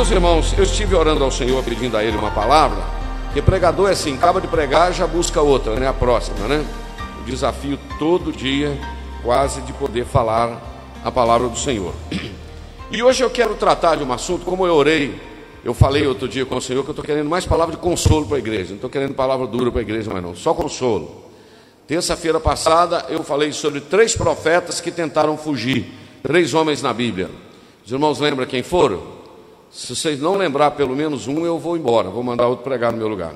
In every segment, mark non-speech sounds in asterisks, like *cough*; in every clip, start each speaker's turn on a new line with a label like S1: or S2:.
S1: Meus irmãos, eu estive orando ao Senhor pedindo a Ele uma palavra, que pregador é assim, acaba de pregar, já busca outra, né? A próxima, né? O desafio todo dia, quase, de poder falar a palavra do Senhor. E hoje eu quero tratar de um assunto, como eu orei, eu falei outro dia com o Senhor que eu estou querendo mais palavra de consolo para a igreja, não estou querendo palavra dura para a igreja, mas não, só consolo. Terça-feira passada eu falei sobre três profetas que tentaram fugir, três homens na Bíblia. Os irmãos lembram quem foram? Se vocês não lembrar pelo menos um, eu vou embora, vou mandar outro pregar no meu lugar.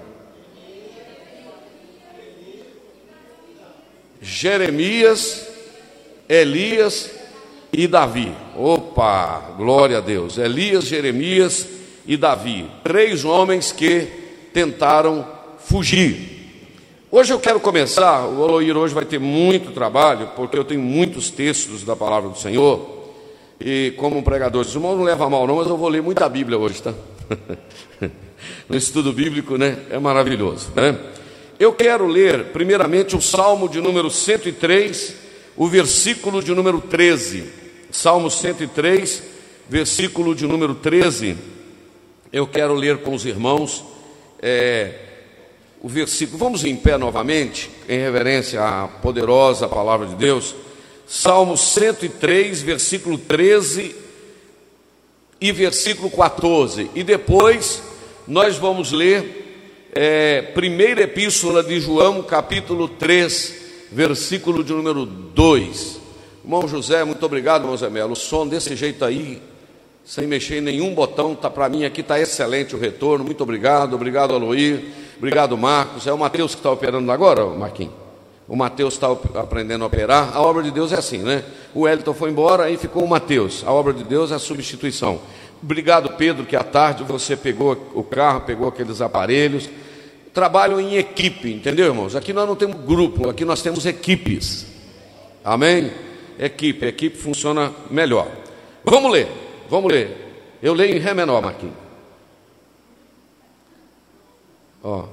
S1: Jeremias, Elias e Davi. Opa, glória a Deus. Elias, Jeremias e Davi. Três homens que tentaram fugir. Hoje eu quero começar, o Oloir hoje vai ter muito trabalho, porque eu tenho muitos textos da palavra do Senhor. E como um pregador, o irmão não leva mal não, mas eu vou ler muita Bíblia hoje, tá? *laughs* no estudo bíblico, né? É maravilhoso, né? Eu quero ler, primeiramente, o Salmo de número 103, o versículo de número 13. Salmo 103, versículo de número 13. Eu quero ler com os irmãos é, o versículo. Vamos em pé novamente, em reverência à poderosa palavra de Deus. Salmo 103, versículo 13 e versículo 14. E depois nós vamos ler é, primeira epístola de João, capítulo 3, versículo de número 2. Irmão José, muito obrigado, irmão Zé Melo. O som desse jeito aí, sem mexer em nenhum botão, tá para mim aqui está excelente o retorno. Muito obrigado, obrigado Aloir, obrigado Marcos. É o Mateus que está operando agora, Marquinhos? O Mateus está aprendendo a operar. A obra de Deus é assim, né? O Elton foi embora, aí ficou o Mateus. A obra de Deus é a substituição. Obrigado, Pedro, que à tarde você pegou o carro, pegou aqueles aparelhos. Trabalham em equipe, entendeu, irmãos? Aqui nós não temos grupo, aqui nós temos equipes. Amém? Equipe, equipe funciona melhor. Vamos ler, vamos ler. Eu leio em Ré menor, Marquinhos. Ó,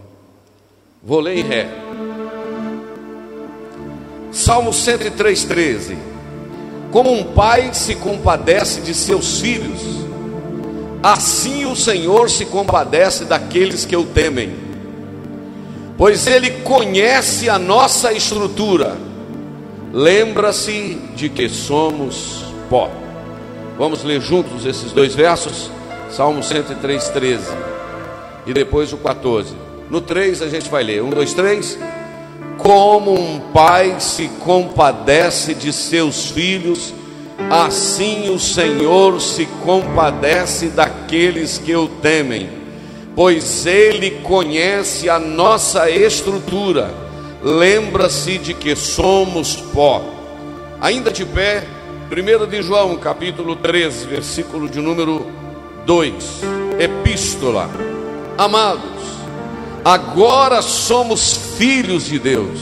S1: vou ler em Ré. Salmo 103, 13. Como um pai se compadece de seus filhos, assim o Senhor se compadece daqueles que o temem, pois Ele conhece a nossa estrutura, lembra-se de que somos pó. Vamos ler juntos esses dois versos? Salmo 103, 13 e depois o 14. No 3 a gente vai ler: 1, 2, 3. Como um pai se compadece de seus filhos, assim o Senhor se compadece daqueles que o temem, pois Ele conhece a nossa estrutura, lembra-se de que somos pó. Ainda de pé, 1 de João, capítulo 13, versículo de número 2, Epístola. Amados, agora somos filhos de Deus.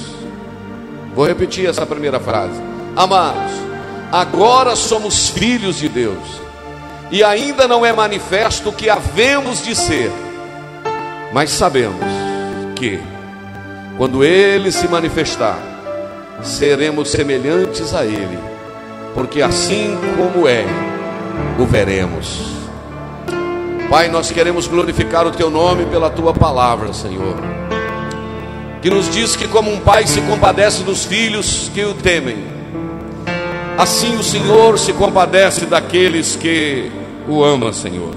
S1: Vou repetir essa primeira frase. Amados, agora somos filhos de Deus, e ainda não é manifesto o que havemos de ser, mas sabemos que, quando Ele se manifestar, seremos semelhantes a Ele, porque assim como é, o veremos. Pai, nós queremos glorificar o Teu nome pela Tua palavra, Senhor. Que nos diz que, como um pai se compadece dos filhos que o temem, Assim o Senhor se compadece daqueles que o amam, Senhor.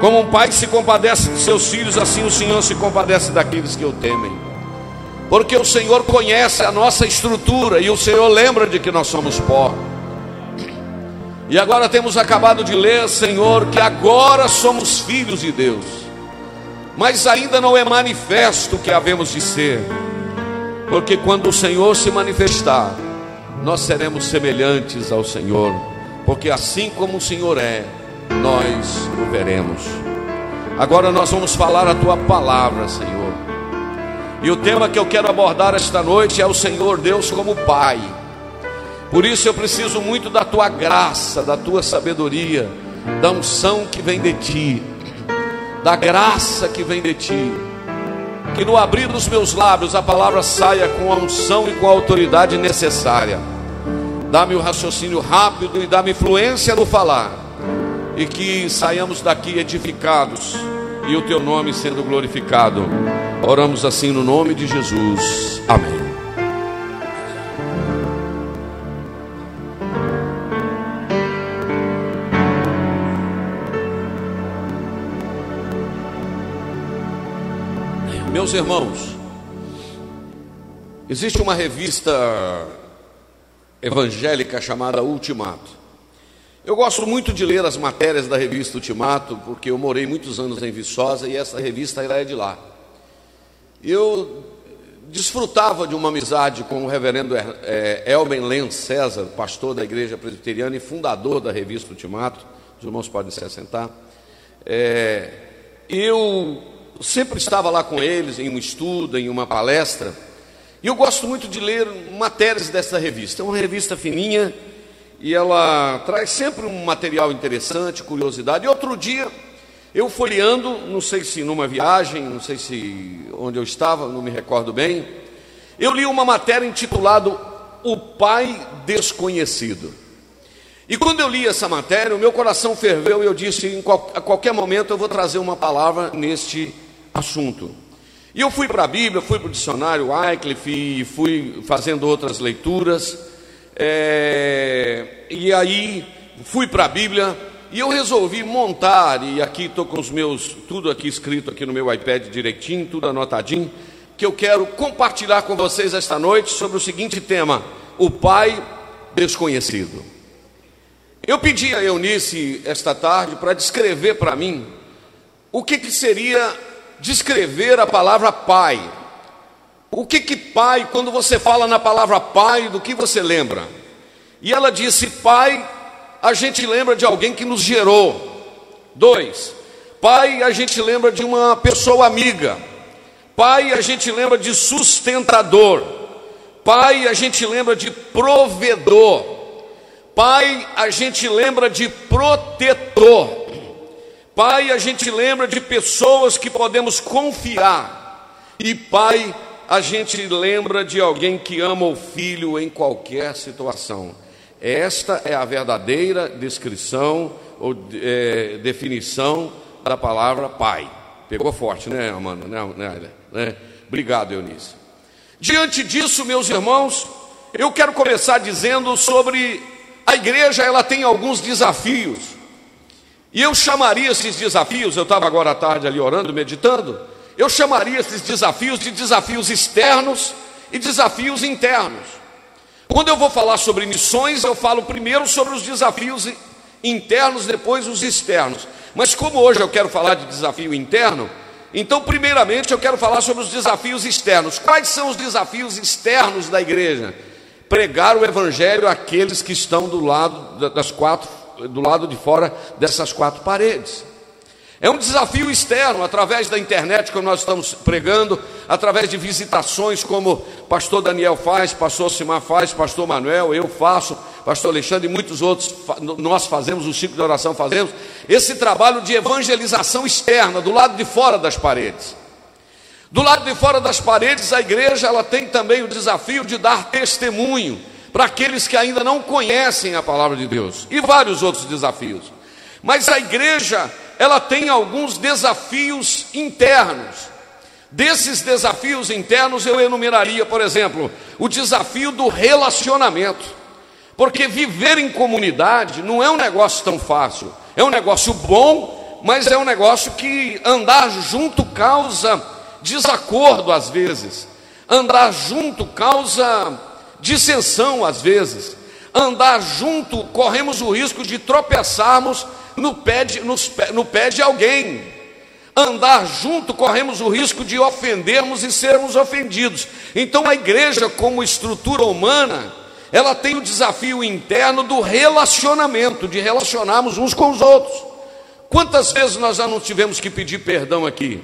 S1: Como um pai se compadece de seus filhos, assim o Senhor se compadece daqueles que o temem. Porque o Senhor conhece a nossa estrutura e o Senhor lembra de que nós somos pó. E agora temos acabado de ler, Senhor, que agora somos filhos de Deus. Mas ainda não é manifesto o que havemos de ser. Porque quando o Senhor se manifestar, nós seremos semelhantes ao Senhor, porque assim como o Senhor é, nós o veremos. Agora nós vamos falar a tua palavra, Senhor. E o tema que eu quero abordar esta noite é o Senhor Deus como Pai. Por isso eu preciso muito da tua graça, da tua sabedoria, da unção que vem de ti, da graça que vem de ti. Que no abrir dos meus lábios a palavra saia com a unção e com a autoridade necessária dá-me o raciocínio rápido e dá-me fluência no falar, e que saiamos daqui edificados e o teu nome sendo glorificado. Oramos assim no nome de Jesus. Amém. Meus irmãos, existe uma revista evangélica chamada Ultimato. Eu gosto muito de ler as matérias da revista Ultimato, porque eu morei muitos anos em Viçosa e essa revista era de lá. Eu desfrutava de uma amizade com o reverendo é, Elben Lenz César, pastor da igreja presbiteriana e fundador da revista Ultimato. Os irmãos podem se assentar. É, eu sempre estava lá com eles em um estudo, em uma palestra. E eu gosto muito de ler matérias dessa revista. É uma revista fininha e ela traz sempre um material interessante, curiosidade. E outro dia, eu folheando, não sei se numa viagem, não sei se onde eu estava, não me recordo bem, eu li uma matéria intitulada O Pai Desconhecido. E quando eu li essa matéria, o meu coração ferveu e eu disse: a qualquer momento eu vou trazer uma palavra neste assunto. E eu fui para a Bíblia, fui para o dicionário Wycliffe e fui fazendo outras leituras. É, e aí fui para a Bíblia e eu resolvi montar, e aqui estou com os meus, tudo aqui escrito aqui no meu iPad direitinho, tudo anotadinho, que eu quero compartilhar com vocês esta noite sobre o seguinte tema: o Pai desconhecido. Eu pedi a Eunice esta tarde para descrever para mim o que, que seria descrever a palavra pai. O que que pai, quando você fala na palavra pai, do que você lembra? E ela disse: pai, a gente lembra de alguém que nos gerou. Dois, pai, a gente lembra de uma pessoa amiga. Pai, a gente lembra de sustentador. Pai, a gente lembra de provedor. Pai, a gente lembra de protetor. Pai, a gente lembra de pessoas que podemos confiar. E Pai, a gente lembra de alguém que ama o filho em qualquer situação. Esta é a verdadeira descrição ou é, definição da palavra Pai. Pegou forte, né, Amanda? Né, né, né? Obrigado, Eunice. Diante disso, meus irmãos, eu quero começar dizendo sobre a igreja, ela tem alguns desafios. E eu chamaria esses desafios, eu estava agora à tarde ali orando, meditando, eu chamaria esses desafios de desafios externos e desafios internos. Quando eu vou falar sobre missões, eu falo primeiro sobre os desafios internos, depois os externos. Mas como hoje eu quero falar de desafio interno, então primeiramente eu quero falar sobre os desafios externos. Quais são os desafios externos da igreja? Pregar o evangelho àqueles que estão do lado das quatro do lado de fora dessas quatro paredes. É um desafio externo, através da internet, como nós estamos pregando, através de visitações, como pastor Daniel faz, pastor Simar faz, pastor Manuel, eu faço, pastor Alexandre e muitos outros, nós fazemos, o ciclo de oração fazemos, esse trabalho de evangelização externa, do lado de fora das paredes. Do lado de fora das paredes, a igreja ela tem também o desafio de dar testemunho para aqueles que ainda não conhecem a palavra de Deus e vários outros desafios. Mas a igreja, ela tem alguns desafios internos. Desses desafios internos eu enumeraria, por exemplo, o desafio do relacionamento. Porque viver em comunidade não é um negócio tão fácil. É um negócio bom, mas é um negócio que andar junto causa desacordo às vezes. Andar junto causa dissensão às vezes. Andar junto, corremos o risco de tropeçarmos no pé de, no pé de alguém. Andar junto, corremos o risco de ofendermos e sermos ofendidos. Então, a igreja, como estrutura humana, ela tem o desafio interno do relacionamento, de relacionarmos uns com os outros. Quantas vezes nós já não tivemos que pedir perdão aqui?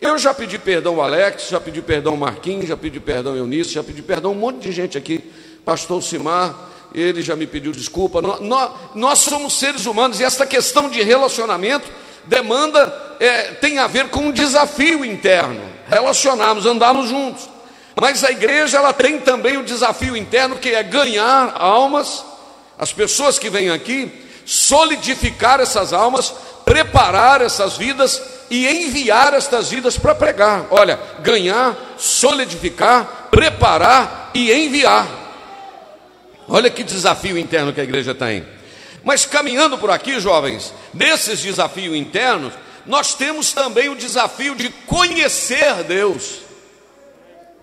S1: Eu já pedi perdão ao Alex, já pedi perdão ao Marquinhos, já pedi perdão ao Eunice, já pedi perdão a um monte de gente aqui. Pastor Simar, ele já me pediu desculpa. Nós, nós, nós somos seres humanos e essa questão de relacionamento demanda, é, tem a ver com um desafio interno. Relacionarmos, andarmos juntos. Mas a igreja ela tem também o desafio interno que é ganhar almas, as pessoas que vêm aqui, solidificar essas almas, preparar essas vidas e enviar estas vidas para pregar. Olha, ganhar, solidificar, preparar e enviar. Olha que desafio interno que a igreja tem. Mas caminhando por aqui, jovens, nesses desafios internos, nós temos também o desafio de conhecer Deus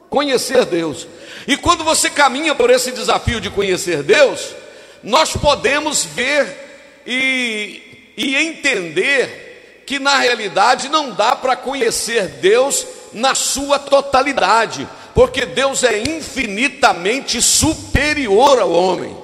S1: conhecer Deus. E quando você caminha por esse desafio de conhecer Deus, nós podemos ver e, e entender que na realidade não dá para conhecer Deus na sua totalidade, porque Deus é infinitamente superior ao homem.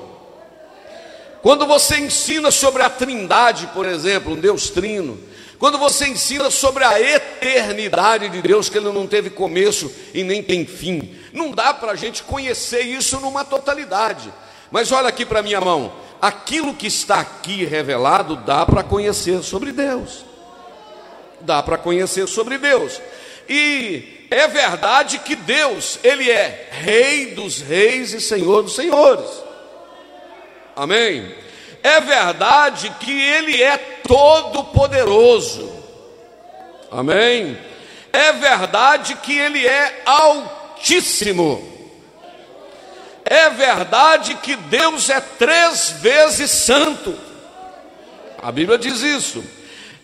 S1: Quando você ensina sobre a Trindade, por exemplo, um Deus trino, quando você ensina sobre a eternidade de Deus, que Ele não teve começo e nem tem fim, não dá para a gente conhecer isso numa totalidade. Mas olha aqui para minha mão, aquilo que está aqui revelado dá para conhecer sobre Deus. Dá para conhecer sobre Deus. E é verdade que Deus, Ele é Rei dos reis e Senhor dos senhores. Amém? É verdade que Ele é todo-poderoso. Amém? É verdade que Ele é altíssimo. É verdade que Deus é três vezes santo. A Bíblia diz isso.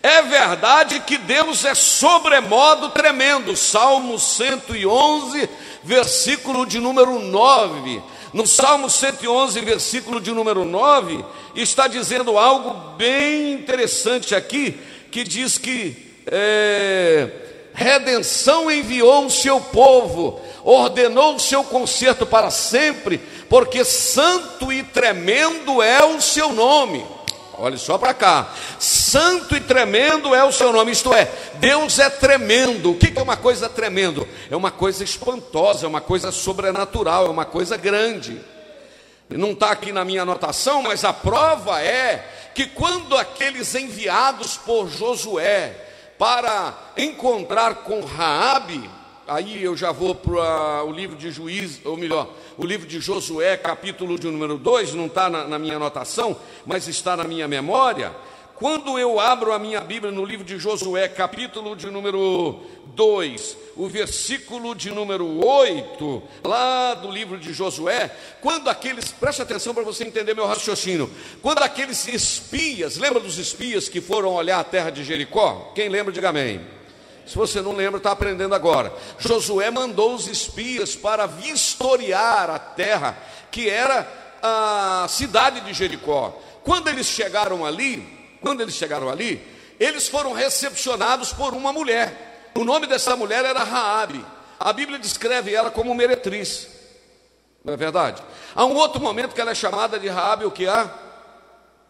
S1: É verdade que Deus é sobremodo tremendo. Salmo 111, versículo de número 9 no Salmo 111, versículo de número 9, está dizendo algo bem interessante aqui, que diz que é, redenção enviou o seu povo, ordenou o seu conserto para sempre, porque santo e tremendo é o seu nome. Olhe só para cá. Santo e tremendo é o seu nome. Isto é, Deus é tremendo. O que é uma coisa tremendo? É uma coisa espantosa, é uma coisa sobrenatural, é uma coisa grande. Não está aqui na minha anotação, mas a prova é que quando aqueles enviados por Josué para encontrar com Raabe, aí eu já vou para o livro de Juízes, ou melhor, o livro de Josué, capítulo de número 2, não está na, na minha anotação, mas está na minha memória. Quando eu abro a minha Bíblia no livro de Josué, capítulo de número 2, o versículo de número 8, lá do livro de Josué, quando aqueles, preste atenção para você entender meu raciocínio, quando aqueles espias, lembra dos espias que foram olhar a terra de Jericó? Quem lembra, diga amém. Se você não lembra, está aprendendo agora. Josué mandou os espias para vistoriar a terra, que era a cidade de Jericó. Quando eles chegaram ali, quando eles chegaram ali, eles foram recepcionados por uma mulher. O nome dessa mulher era Raabe. A Bíblia descreve ela como meretriz. Não é verdade? Há um outro momento que ela é chamada de Raabe, o que há?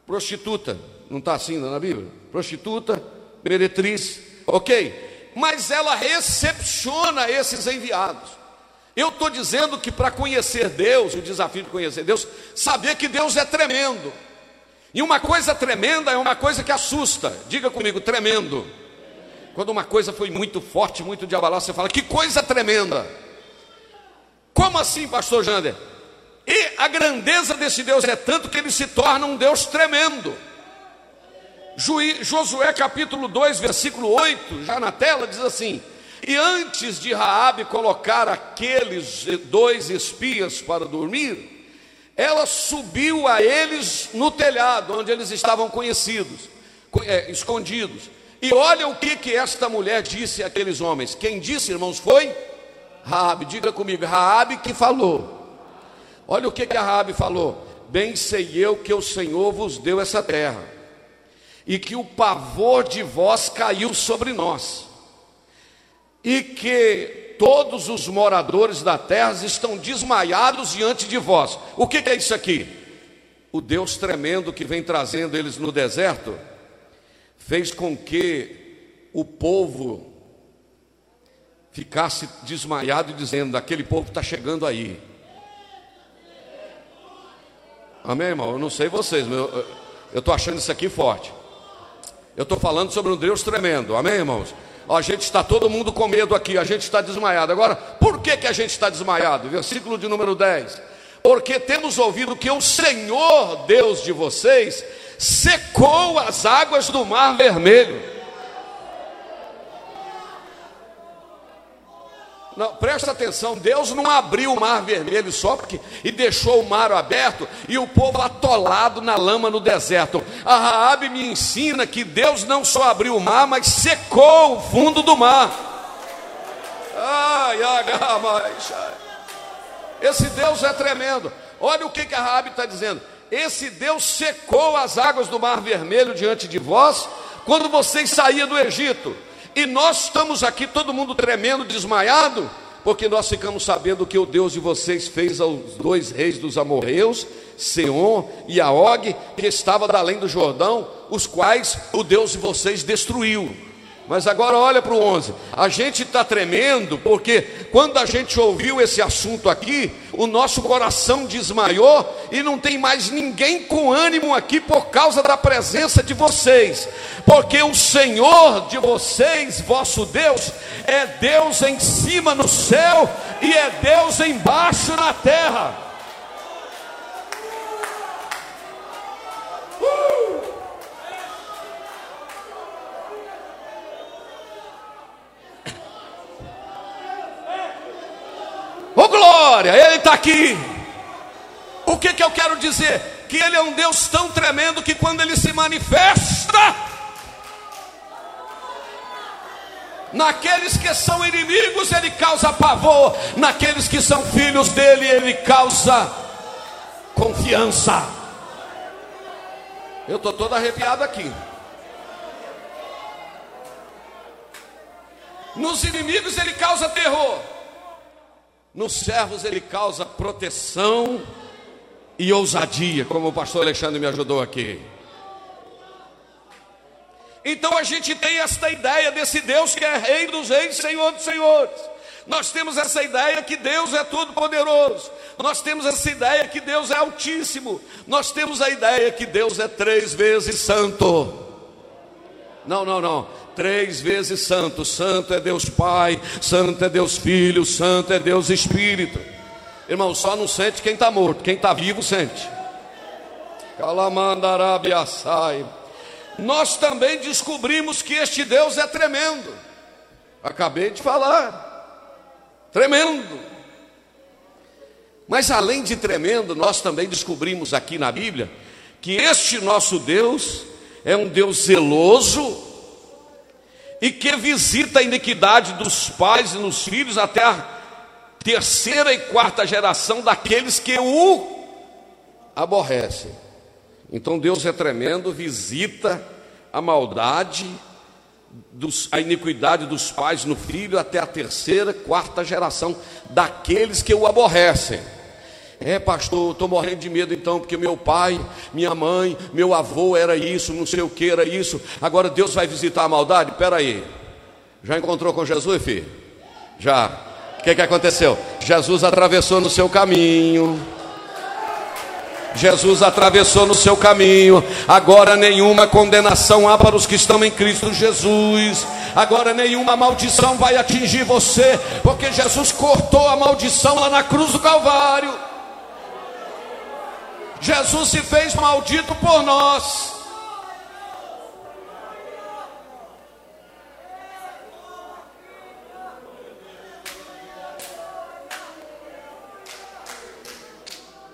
S1: Prostituta. Não está assim na Bíblia? Prostituta, meretriz. Ok mas ela recepciona esses enviados. Eu estou dizendo que para conhecer Deus, o desafio de conhecer Deus, saber que Deus é tremendo. E uma coisa tremenda é uma coisa que assusta. Diga comigo, tremendo. Quando uma coisa foi muito forte, muito de abalar, você fala, que coisa tremenda. Como assim, pastor Jander? E a grandeza desse Deus é tanto que ele se torna um Deus tremendo. Josué capítulo 2, versículo 8, já na tela, diz assim: E antes de Raabe colocar aqueles dois espias para dormir, ela subiu a eles no telhado, onde eles estavam conhecidos, é, escondidos. E olha o que, que esta mulher disse àqueles homens. Quem disse, irmãos, foi Raabe. Diga comigo, Raabe que falou. Olha o que, que a Raabe falou. Bem sei eu que o Senhor vos deu essa terra, e que o pavor de vós caiu sobre nós, e que todos os moradores da terra estão desmaiados diante de vós. O que é isso aqui? O Deus tremendo que vem trazendo eles no deserto fez com que o povo ficasse desmaiado dizendo: aquele povo está chegando aí. Amém, irmão? Eu não sei vocês, mas eu estou achando isso aqui forte. Eu estou falando sobre um Deus tremendo. Amém, irmãos? a gente está todo mundo com medo aqui, a gente está desmaiado. Agora, por que, que a gente está desmaiado? Versículo de número 10. Porque temos ouvido que o Senhor Deus de vocês secou as águas do mar vermelho Não, presta atenção, Deus não abriu o mar vermelho só porque e deixou o mar aberto e o povo atolado na lama no deserto. A Raabe me ensina que Deus não só abriu o mar, mas secou o fundo do mar. Ai, ai, ai, Esse Deus é tremendo. Olha o que, que a Raabe está dizendo. Esse Deus secou as águas do mar vermelho diante de vós quando vocês saíam do Egito. E nós estamos aqui, todo mundo tremendo, desmaiado, porque nós ficamos sabendo que o Deus de vocês fez aos dois reis dos amorreus, Seom e Aog, que estava além do Jordão, os quais o Deus de vocês destruiu. Mas agora olha para o 11. A gente está tremendo porque quando a gente ouviu esse assunto aqui, o nosso coração desmaiou e não tem mais ninguém com ânimo aqui por causa da presença de vocês. Porque o Senhor de vocês, vosso Deus, é Deus em cima no céu e é Deus embaixo na terra. Uh! Glória, Ele está aqui. O que, que eu quero dizer? Que Ele é um Deus tão tremendo que quando Ele se manifesta, naqueles que são inimigos, Ele causa pavor, naqueles que são filhos dele, Ele causa confiança. Eu estou todo arrepiado aqui. Nos inimigos ele causa terror. Nos servos ele causa proteção e ousadia, como o pastor Alexandre me ajudou aqui. Então a gente tem esta ideia desse Deus que é Rei dos Reis, Senhor dos Senhores. Nós temos essa ideia que Deus é todo-poderoso. Nós temos essa ideia que Deus é altíssimo. Nós temos a ideia que Deus é três vezes santo. Não, não, não três vezes santo. Santo é Deus Pai, santo é Deus Filho, santo é Deus Espírito. Irmão, só não sente quem está morto, quem está vivo sente. Calamandarabiaçai. Nós também descobrimos que este Deus é tremendo. Acabei de falar. Tremendo. Mas além de tremendo, nós também descobrimos aqui na Bíblia que este nosso Deus é um Deus zeloso e que visita a iniquidade dos pais e nos filhos até a terceira e quarta geração daqueles que o aborrecem. Então Deus é tremendo, visita a maldade, dos, a iniquidade dos pais no filho até a terceira, quarta geração daqueles que o aborrecem. É, pastor, estou morrendo de medo então, porque meu pai, minha mãe, meu avô era isso, não sei o que era isso. Agora Deus vai visitar a maldade? Espera aí. Já encontrou com Jesus, filho? Já. O que, que aconteceu? Jesus atravessou no seu caminho. Jesus atravessou no seu caminho. Agora nenhuma condenação há para os que estão em Cristo Jesus. Agora nenhuma maldição vai atingir você, porque Jesus cortou a maldição lá na cruz do Calvário. Jesus se fez maldito por nós.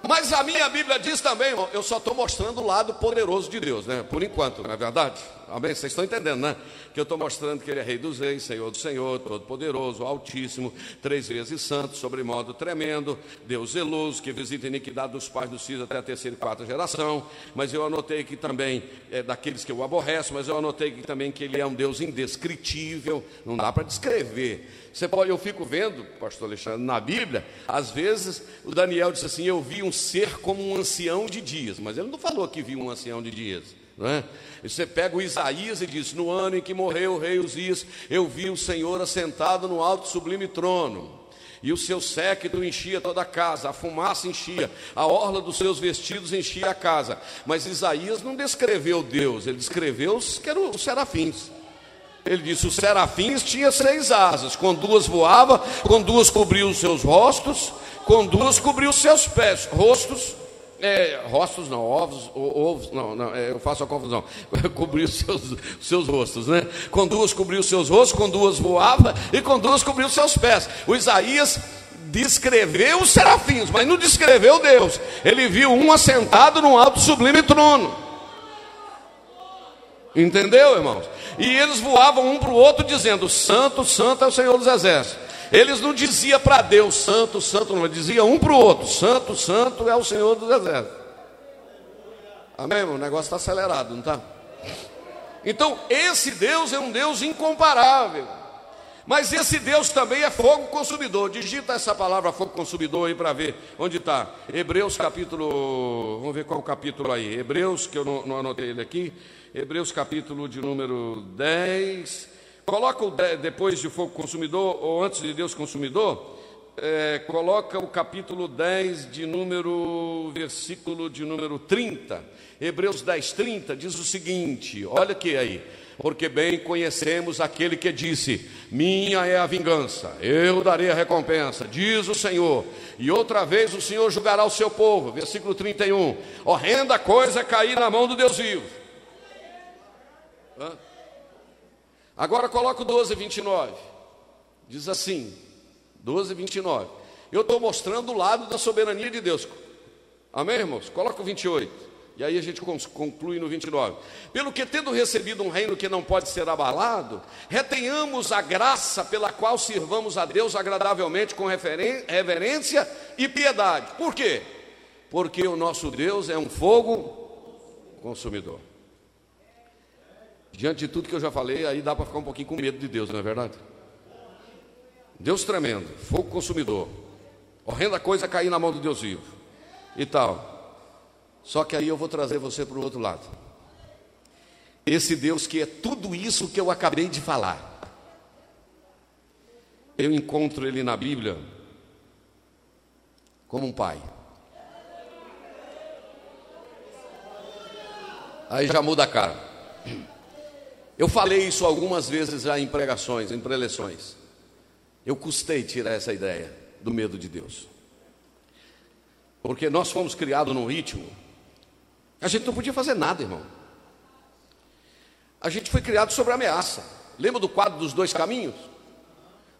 S1: Mas a minha Bíblia diz também, eu só estou mostrando o lado poderoso de Deus, né? Por enquanto, não é verdade? Amém? Vocês estão entendendo, né? Que eu estou mostrando que Ele é Rei dos Reis, Senhor do Senhor, Todo-Poderoso, Altíssimo, três vezes Santo, sobremodo tremendo, Deus zeloso, que visita a iniquidade dos pais dos filhos até a terceira e quarta geração. Mas eu anotei que também é daqueles que eu aborreço, mas eu anotei que também que Ele é um Deus indescritível, não dá para descrever. Você pode, eu fico vendo, pastor Alexandre, na Bíblia, às vezes o Daniel disse assim: Eu vi um ser como um ancião de dias, mas ele não falou que viu um ancião de dias. Não é? Você pega o Isaías e diz: No ano em que morreu o rei Uzias, eu vi o Senhor assentado no alto sublime trono. E o seu séquito enchia toda a casa, a fumaça enchia, a orla dos seus vestidos enchia a casa. Mas Isaías não descreveu Deus, ele descreveu os, que eram os serafins. Ele disse: os serafins tinham seis asas, com duas voava, com duas cobriu os seus rostos, com duas cobriu os seus pés, rostos, é, rostos não, ovos, ovos, não, não é, eu faço a confusão, *laughs* cobriu os seus, seus rostos, né? Com duas cobriu seus rostos, com duas voava e com duas cobriu seus pés. O Isaías descreveu os serafins, mas não descreveu Deus. Ele viu um assentado num alto sublime trono. Entendeu, irmãos? E eles voavam um para o outro dizendo: Santo, Santo é o Senhor dos Exércitos. Eles não diziam para Deus, Santo, Santo, não, diziam um para o outro: Santo, Santo é o Senhor dos Exércitos. Amém? O negócio está acelerado, não está? Então, esse Deus é um Deus incomparável. Mas esse Deus também é fogo consumidor. Digita essa palavra fogo consumidor aí para ver onde está. Hebreus capítulo. Vamos ver qual capítulo aí. Hebreus, que eu não, não anotei ele aqui. Hebreus capítulo de número 10. Coloca o depois de fogo consumidor, ou antes de Deus consumidor, é, coloca o capítulo 10 de número, versículo de número 30. Hebreus 10, 30 diz o seguinte: olha aqui aí. Porque bem conhecemos aquele que disse: Minha é a vingança, eu darei a recompensa, diz o Senhor. E outra vez o Senhor julgará o seu povo. Versículo 31. Horrenda coisa é cair na mão do Deus vivo. Agora coloca o 12, 29. Diz assim: 12, 29. Eu estou mostrando o lado da soberania de Deus. Amém, irmãos? Coloca o 28. E aí a gente conclui no 29. Pelo que, tendo recebido um reino que não pode ser abalado, retenhamos a graça pela qual sirvamos a Deus agradavelmente com reverência e piedade. Por quê? Porque o nosso Deus é um fogo consumidor. Diante de tudo que eu já falei, aí dá para ficar um pouquinho com medo de Deus, não é verdade? Deus tremendo, fogo consumidor. Horrenda coisa cair na mão do Deus vivo. E tal. Só que aí eu vou trazer você para o outro lado. Esse Deus que é tudo isso que eu acabei de falar. Eu encontro ele na Bíblia como um pai. Aí já muda a cara. Eu falei isso algumas vezes já em pregações, em preleções. Eu custei tirar essa ideia do medo de Deus. Porque nós fomos criados num ritmo. A gente não podia fazer nada, irmão. A gente foi criado sobre ameaça. Lembra do quadro dos dois caminhos?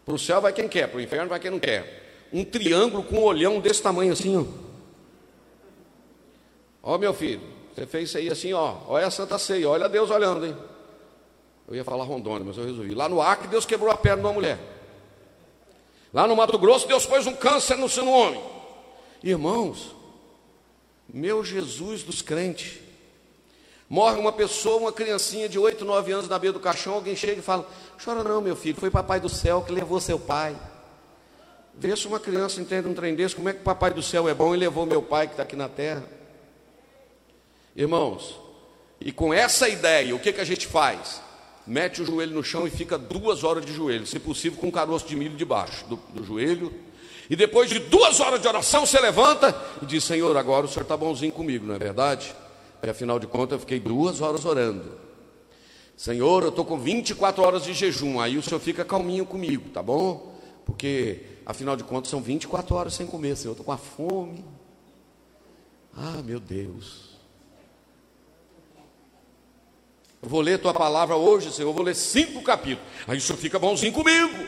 S1: Para o céu vai quem quer, para o inferno vai quem não quer. Um triângulo com um olhão desse tamanho assim, ó. Ó, meu filho, você fez isso aí assim, ó. Olha a Santa Ceia, olha Deus olhando, hein? Eu ia falar Rondônia, mas eu resolvi. Lá no Acre, Deus quebrou a perna de uma mulher. Lá no Mato Grosso, Deus pôs um câncer no seu homem. Irmãos, meu Jesus dos crentes. Morre uma pessoa, uma criancinha de 8, 9 anos na beira do caixão, alguém chega e fala: Chora não, meu filho, foi papai do céu que levou seu pai. Vê se uma criança entende um trem desse, como é que o papai do céu é bom e levou meu pai que está aqui na terra. Irmãos, e com essa ideia, o que, que a gente faz? Mete o joelho no chão e fica duas horas de joelho, se possível com um caroço de milho debaixo do, do joelho. E depois de duas horas de oração, você levanta e diz: Senhor, agora o senhor está bonzinho comigo, não é verdade? E afinal de contas, eu fiquei duas horas orando. Senhor, eu estou com 24 horas de jejum. Aí o senhor fica calminho comigo, tá bom? Porque afinal de contas são 24 horas sem comer, Senhor. Eu estou com a fome. Ah, meu Deus. Eu vou ler tua palavra hoje, Senhor. Eu vou ler cinco capítulos. Aí o senhor fica bonzinho comigo.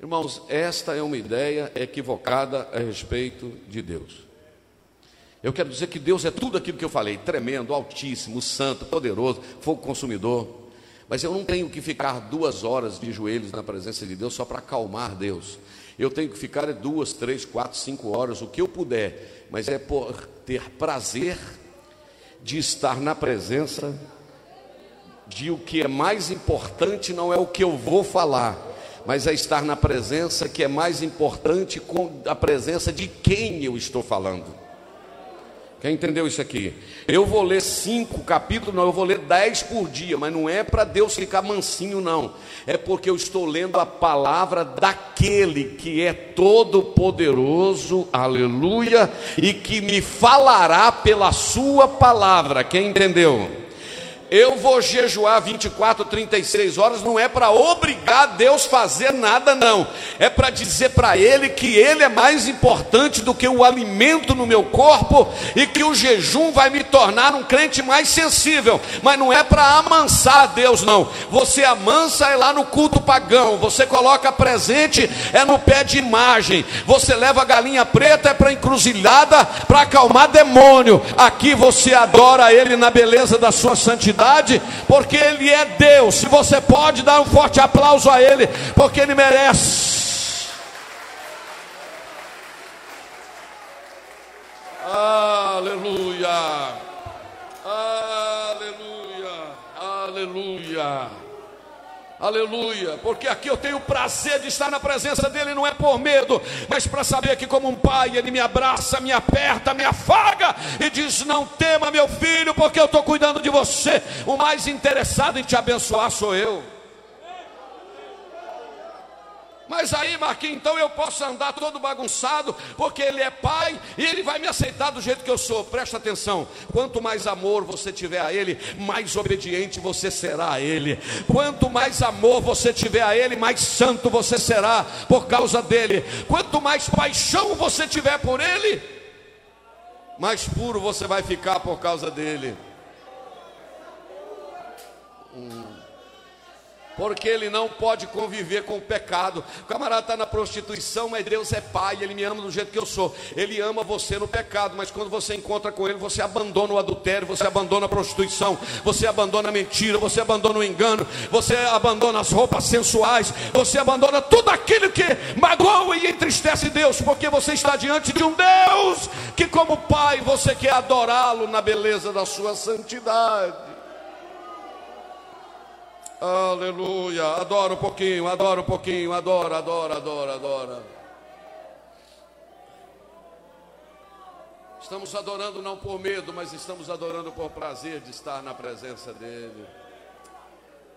S1: Irmãos, esta é uma ideia equivocada a respeito de Deus. Eu quero dizer que Deus é tudo aquilo que eu falei: tremendo, altíssimo, santo, poderoso, fogo consumidor. Mas eu não tenho que ficar duas horas de joelhos na presença de Deus só para acalmar Deus. Eu tenho que ficar duas, três, quatro, cinco horas, o que eu puder, mas é por ter prazer de estar na presença de o que é mais importante, não é o que eu vou falar, mas é estar na presença que é mais importante com a presença de quem eu estou falando. Quem entendeu isso aqui? Eu vou ler cinco capítulos, não, eu vou ler dez por dia, mas não é para Deus ficar mansinho, não. É porque eu estou lendo a palavra daquele que é todo-poderoso, aleluia, e que me falará pela sua palavra. Quem entendeu? Eu vou jejuar 24, 36 horas, não é para obrigar Deus a fazer nada, não. É para dizer para Ele que Ele é mais importante do que o alimento no meu corpo e que o jejum vai me tornar um crente mais sensível. Mas não é para amansar Deus, não. Você amansa é lá no culto pagão, você coloca presente é no pé de imagem, você leva a galinha preta é para encruzilhada, para acalmar demônio. Aqui você adora Ele na beleza da sua santidade porque Ele é Deus. Se você pode dar um forte aplauso a Ele, porque Ele merece. Aleluia, aleluia, aleluia. Aleluia, porque aqui eu tenho o prazer de estar na presença dele, não é por medo, mas para saber que, como um pai, ele me abraça, me aperta, me afaga e diz: Não tema, meu filho, porque eu estou cuidando de você. O mais interessado em te abençoar sou eu. Mas aí, Marquinhos, então eu posso andar todo bagunçado, porque Ele é Pai e Ele vai me aceitar do jeito que eu sou. Presta atenção: quanto mais amor você tiver a Ele, mais obediente você será a Ele. Quanto mais amor você tiver a Ele, mais santo você será por causa dele. Quanto mais paixão você tiver por Ele, mais puro você vai ficar por causa dele. Porque ele não pode conviver com o pecado. O camarada está na prostituição, mas Deus é pai, ele me ama do jeito que eu sou. Ele ama você no pecado, mas quando você encontra com ele, você abandona o adultério, você abandona a prostituição, você abandona a mentira, você abandona o engano, você abandona as roupas sensuais, você abandona tudo aquilo que magoa e entristece Deus, porque você está diante de um Deus que, como pai, você quer adorá-lo na beleza da sua santidade. Aleluia. Adora um pouquinho, adora um pouquinho, adora, adora, adora, adora. Estamos adorando não por medo, mas estamos adorando por prazer de estar na presença dEle.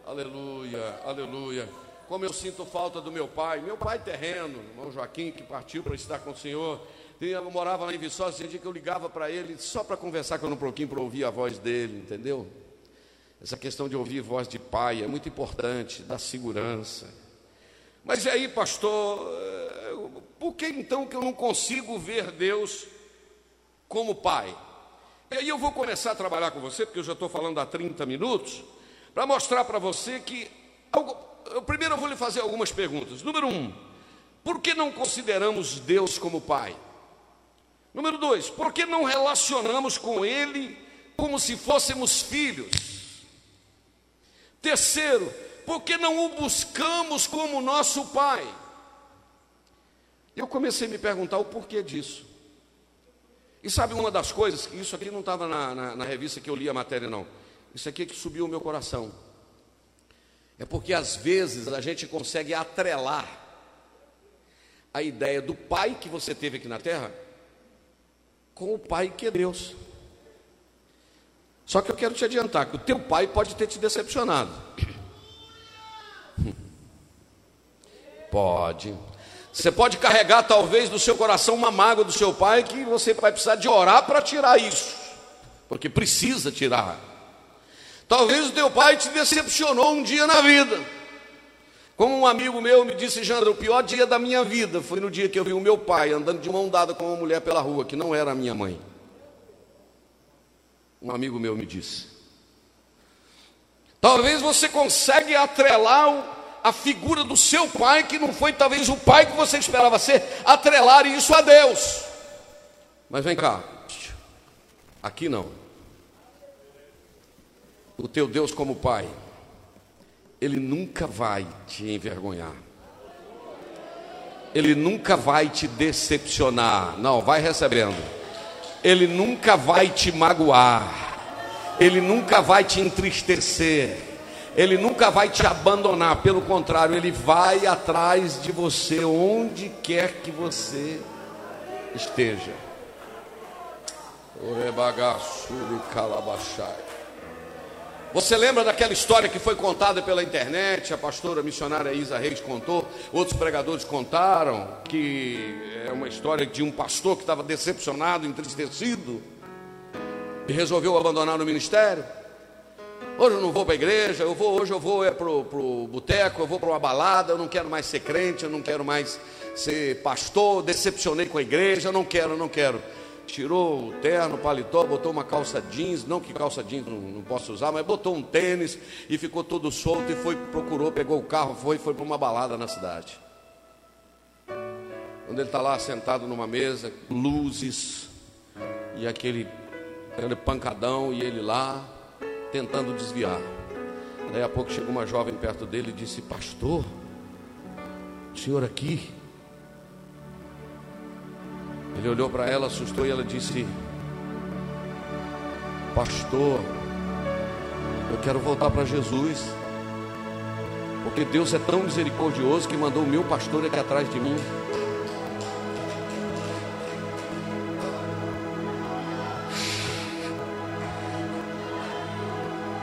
S1: Aleluia, aleluia. Como eu sinto falta do meu pai, meu pai terreno, irmão Joaquim, que partiu para estar com o Senhor. Eu morava lá em Viçosa, tinha dia que eu ligava para ele só para conversar com ele um pouquinho, para ouvir a voz dele, entendeu? Essa questão de ouvir voz de pai é muito importante, dá segurança. Mas e aí, pastor, eh, por que então que eu não consigo ver Deus como pai? E aí eu vou começar a trabalhar com você, porque eu já estou falando há 30 minutos, para mostrar para você que. Eu, primeiro eu vou lhe fazer algumas perguntas. Número um, por que não consideramos Deus como pai? Número dois, por que não relacionamos com Ele como se fôssemos filhos? Terceiro, porque não o buscamos como nosso Pai? Eu comecei a me perguntar o porquê disso. E sabe uma das coisas, isso aqui não estava na, na, na, revista que eu li a matéria, não. Isso aqui é que subiu o meu coração. É porque às vezes a gente consegue atrelar a ideia do pai que você teve aqui na terra com o pai que é Deus. Só que eu quero te adiantar que o teu pai pode ter te decepcionado. *laughs* Pode. Você pode carregar talvez no seu coração uma mágoa do seu pai que você vai precisar de orar para tirar isso. Porque precisa tirar. Talvez o teu pai te decepcionou um dia na vida. Como um amigo meu me disse, Jandra, o pior dia da minha vida foi no dia que eu vi o meu pai andando de mão dada com uma mulher pela rua, que não era a minha mãe. Um amigo meu me disse. Talvez você consegue atrelar a figura do seu pai, que não foi talvez o pai que você esperava ser, atrelar isso a Deus. Mas vem cá. Aqui não. O teu Deus, como Pai, Ele nunca vai te envergonhar. Ele nunca vai te decepcionar. Não, vai recebendo. Ele nunca vai te magoar. Ele nunca vai te entristecer. Ele nunca vai te abandonar. Pelo contrário, ele vai atrás de você onde quer que você esteja. Você lembra daquela história que foi contada pela internet? A pastora missionária Isa Reis contou, outros pregadores contaram, que é uma história de um pastor que estava decepcionado, entristecido e resolveu abandonar o ministério. Hoje eu não vou para a igreja, eu vou, hoje eu vou é para o boteco, eu vou para uma balada, eu não quero mais ser crente, eu não quero mais ser pastor, decepcionei com a igreja, eu não quero, eu não quero. Tirou o terno, paletó, botou uma calça jeans, não que calça jeans não, não posso usar, mas botou um tênis e ficou todo solto e foi, procurou, pegou o carro, foi, foi para uma balada na cidade. Quando ele está lá sentado numa mesa, luzes, e aquele, aquele pancadão, e ele lá, tentando desviar. Daí a pouco chegou uma jovem perto dele e disse: Pastor, o senhor aqui? Ele olhou para ela, assustou e ela disse: Pastor, eu quero voltar para Jesus. Porque Deus é tão misericordioso que mandou o meu pastor aqui atrás de mim.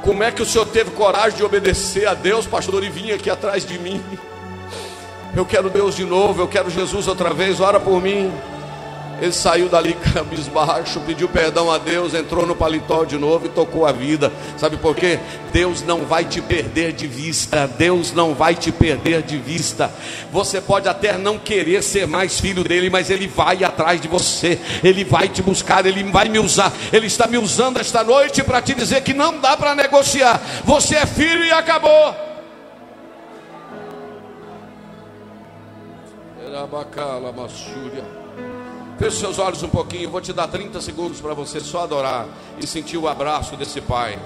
S1: Como é que o senhor teve coragem de obedecer a Deus, pastor, e vir aqui atrás de mim? Eu quero Deus de novo, eu quero Jesus outra vez, ora por mim. Ele saiu dali *laughs* cabisbaixo, pediu perdão a Deus, entrou no paletó de novo e tocou a vida. Sabe por quê? Deus não vai te perder de vista. Deus não vai te perder de vista. Você pode até não querer ser mais filho dele, mas ele vai atrás de você. Ele vai te buscar, ele vai me usar. Ele está me usando esta noite para te dizer que não dá para negociar. Você é filho e acabou. Era bacala, maçúria. Feche seus olhos um pouquinho, vou te dar 30 segundos para você só adorar e sentir o abraço desse Pai.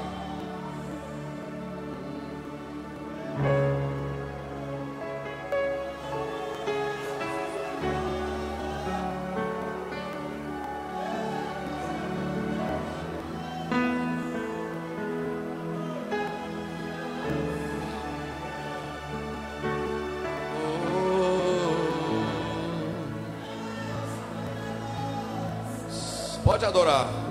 S1: Pode adorar.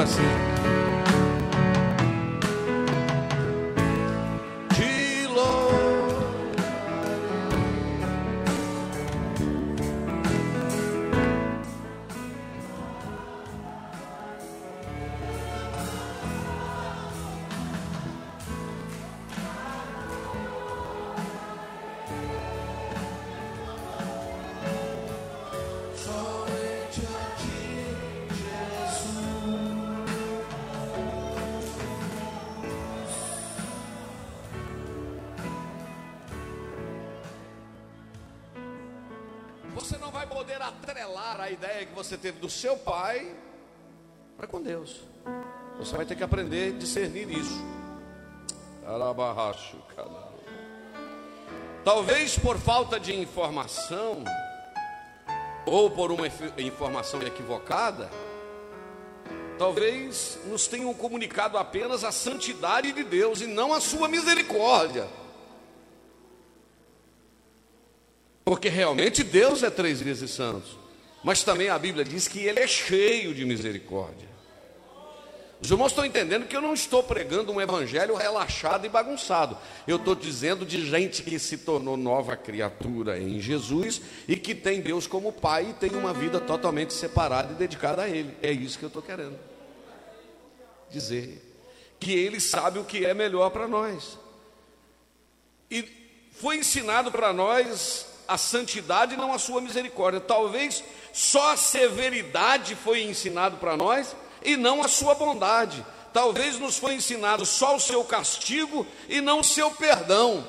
S1: Assim. Poder atrelar a ideia que você teve do seu pai para com Deus. Você vai ter que aprender a discernir isso. Talvez por falta de informação, ou por uma informação equivocada, talvez nos tenham comunicado apenas a santidade de Deus e não a sua misericórdia. Porque realmente Deus é três vezes santo, mas também a Bíblia diz que Ele é cheio de misericórdia. Os irmãos estão entendendo que eu não estou pregando um evangelho relaxado e bagunçado. Eu estou dizendo de gente que se tornou nova criatura em Jesus e que tem Deus como Pai e tem uma vida totalmente separada e dedicada a Ele. É isso que eu estou querendo dizer. Que Ele sabe o que é melhor para nós. E foi ensinado para nós a santidade e não a sua misericórdia. Talvez só a severidade foi ensinado para nós e não a sua bondade. Talvez nos foi ensinado só o seu castigo e não o seu perdão.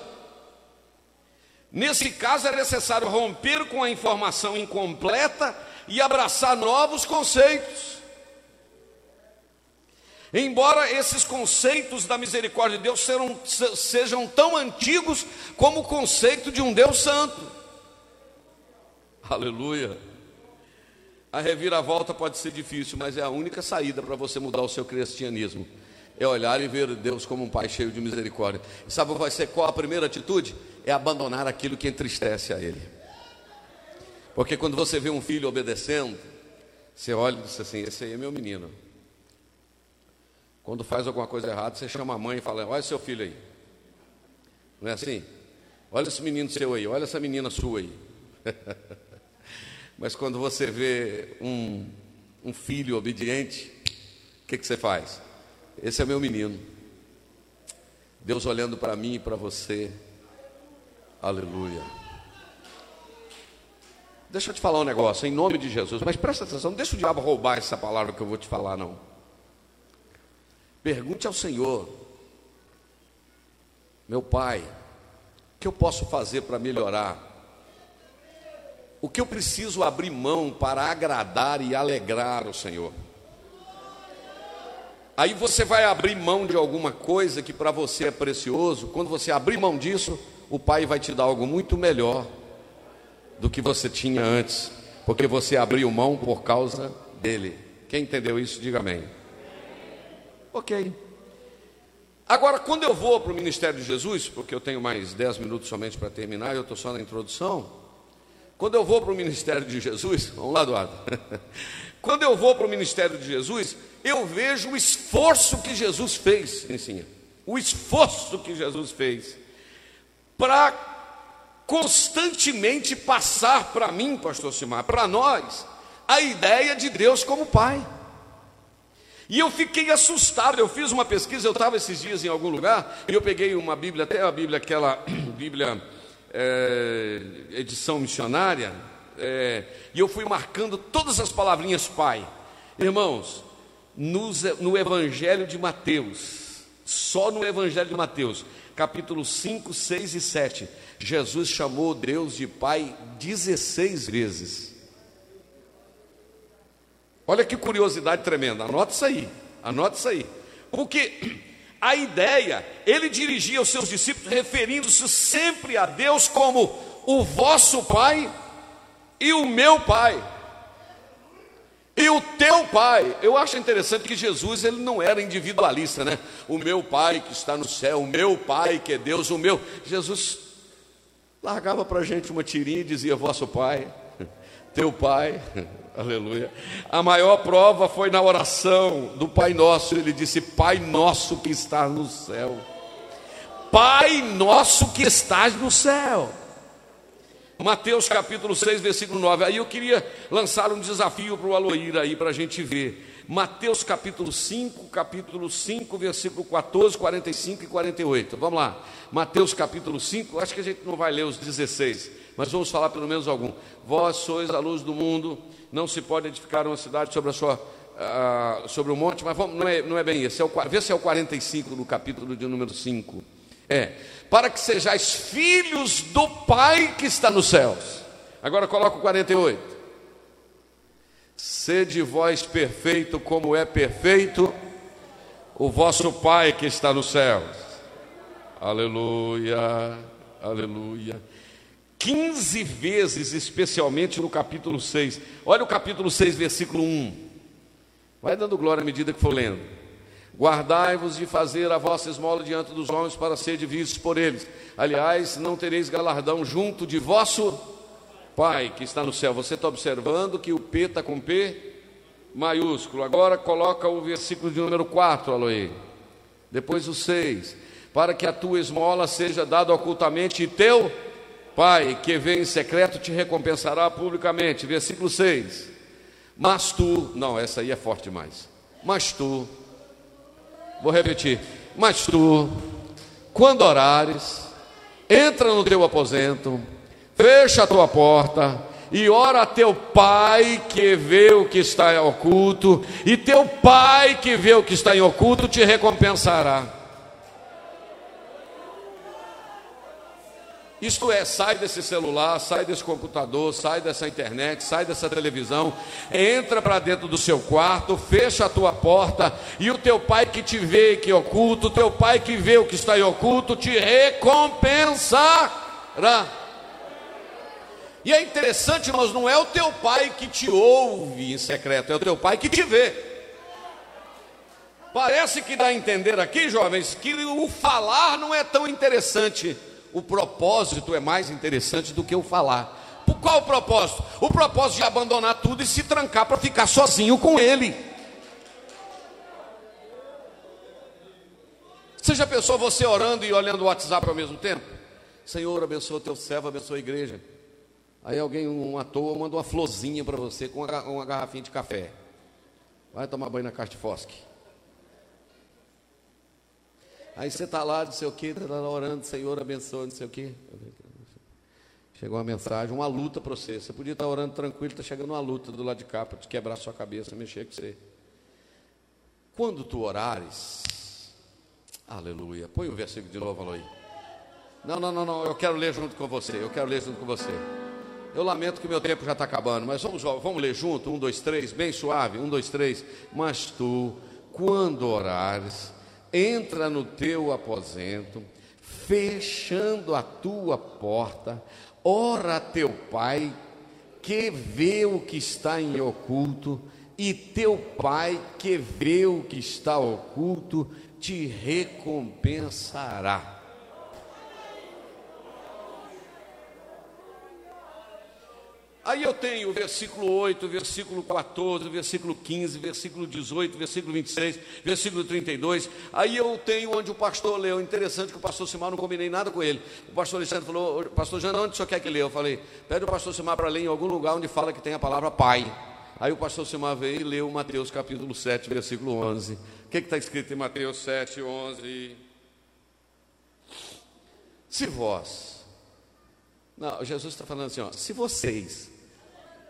S1: Nesse caso é necessário romper com a informação incompleta e abraçar novos conceitos. Embora esses conceitos da misericórdia de Deus sejam, sejam tão antigos como o conceito de um Deus santo. Aleluia. A reviravolta pode ser difícil, mas é a única saída para você mudar o seu cristianismo. É olhar e ver Deus como um Pai cheio de misericórdia. E sabe vai ser qual a primeira atitude? É abandonar aquilo que entristece a Ele. Porque quando você vê um filho obedecendo, você olha e diz assim: esse aí é meu menino. Quando faz alguma coisa errada, você chama a mãe e fala: olha seu filho aí. Não é assim? Olha esse menino seu aí, olha essa menina sua aí. *laughs* Mas quando você vê um, um filho obediente, o que, que você faz? Esse é meu menino. Deus olhando para mim e para você. Aleluia. Deixa eu te falar um negócio, em nome de Jesus, mas presta atenção, não deixa o diabo roubar essa palavra que eu vou te falar, não. Pergunte ao Senhor, meu Pai, o que eu posso fazer para melhorar o que eu preciso abrir mão para agradar e alegrar o Senhor? Aí você vai abrir mão de alguma coisa que para você é precioso. Quando você abrir mão disso, o Pai vai te dar algo muito melhor do que você tinha antes, porque você abriu mão por causa dele. Quem entendeu isso, diga amém. Ok. Agora, quando eu vou para o ministério de Jesus, porque eu tenho mais 10 minutos somente para terminar, eu estou só na introdução. Quando eu vou para o ministério de Jesus, vamos lá, Eduardo. *laughs* Quando eu vou para o ministério de Jesus, eu vejo o esforço que Jesus fez, ensina. O esforço que Jesus fez para constantemente passar para mim, pastor Simar, para nós, a ideia de Deus como Pai. E eu fiquei assustado. Eu fiz uma pesquisa, eu estava esses dias em algum lugar, e eu peguei uma Bíblia, até a Bíblia, aquela *clears throat* Bíblia é, edição missionária, é, e eu fui marcando todas as palavrinhas Pai. Irmãos, no, no Evangelho de Mateus, só no Evangelho de Mateus, capítulo 5, 6 e 7, Jesus chamou Deus de Pai 16 vezes. Olha que curiosidade tremenda, anota isso aí, anota isso aí. Porque a ideia, ele dirigia os seus discípulos referindo-se sempre a Deus como o vosso Pai e o meu Pai. E o teu pai, eu acho interessante que Jesus ele não era individualista, né? O meu pai que está no céu, o meu pai que é Deus, o meu. Jesus largava para a gente uma tirinha e dizia: Vosso pai, teu pai, Aleluia. A maior prova foi na oração do Pai Nosso. Ele disse: Pai nosso que estás no céu. Pai nosso que estás no céu. Mateus capítulo 6, versículo 9. Aí eu queria lançar um desafio para o Aloíra aí, para a gente ver. Mateus capítulo 5, capítulo 5, versículo 14, 45 e 48. Vamos lá. Mateus capítulo 5, acho que a gente não vai ler os 16, mas vamos falar pelo menos algum. Vós sois a luz do mundo não se pode edificar uma cidade sobre a sua uh, sobre o monte, mas vamos, não, é, não é bem esse, é o, vê se é o 45 no capítulo de número 5. É, para que sejais filhos do Pai que está nos céus. Agora coloca o 48. Sede vós perfeito como é perfeito o vosso Pai que está nos céus. Aleluia, aleluia. 15 vezes, especialmente no capítulo 6. Olha o capítulo 6, versículo 1. Vai dando glória à medida que for lendo. Guardai-vos de fazer a vossa esmola diante dos homens para serem vistos por eles. Aliás, não tereis galardão junto de vosso Pai que está no céu. Você está observando que o P está com P maiúsculo. Agora coloca o versículo de número 4, Aloí. Depois o 6. Para que a tua esmola seja dada ocultamente e teu Pai, que vem em secreto, te recompensará publicamente. Versículo 6. Mas tu, não, essa aí é forte demais. Mas tu, vou repetir. Mas tu, quando orares, entra no teu aposento, fecha a tua porta e ora a teu pai que vê o que está em oculto, e teu pai que vê o que está em oculto te recompensará. Isto é, sai desse celular, sai desse computador, sai dessa internet, sai dessa televisão, entra para dentro do seu quarto, fecha a tua porta, e o teu pai que te vê que é oculto, o teu pai que vê o que está em oculto, te recompensará. E é interessante, mas não é o teu pai que te ouve em secreto, é o teu pai que te vê. Parece que dá a entender aqui, jovens, que o falar não é tão interessante, o propósito é mais interessante do que o falar. Por qual o propósito? O propósito de abandonar tudo e se trancar para ficar sozinho com ele. Você já pensou você orando e olhando o WhatsApp ao mesmo tempo? Senhor, abençoa teu servo, abençoa a igreja. Aí alguém, um ator, manda uma florzinha para você com uma, garrafinha de café. Vai tomar banho na Carte Fosque. Aí você está lá, não sei o está lá orando, Senhor abençoa, não sei o que. Chegou uma mensagem, uma luta para você. Você podia estar tá orando tranquilo, está chegando uma luta do lado de cá para te quebrar sua cabeça, mexer com você. Quando tu orares, aleluia, põe o versículo de novo, aí. Não, não, não, não, eu quero ler junto com você, eu quero ler junto com você. Eu lamento que meu tempo já está acabando, mas vamos, vamos ler junto, um, dois, três, bem suave, um, dois, três. Mas tu, quando orares, entra no teu aposento, fechando a tua porta, ora a teu pai, que vê o que está em oculto, e teu pai, que vê o que está oculto, te recompensará. Aí eu tenho versículo 8, versículo 14, versículo 15, versículo 18, versículo 26, versículo 32. Aí eu tenho onde o pastor leu. Interessante que o pastor Simar não combinei nada com ele. O pastor Alexandre falou: Pastor Jana, onde o senhor quer que leia? Eu falei: Pede o pastor Simar para ler em algum lugar onde fala que tem a palavra Pai. Aí o pastor Simar veio e leu Mateus capítulo 7, versículo 11. O que está escrito em Mateus 7, 11? Se vós. Não, Jesus está falando assim: ó, se vocês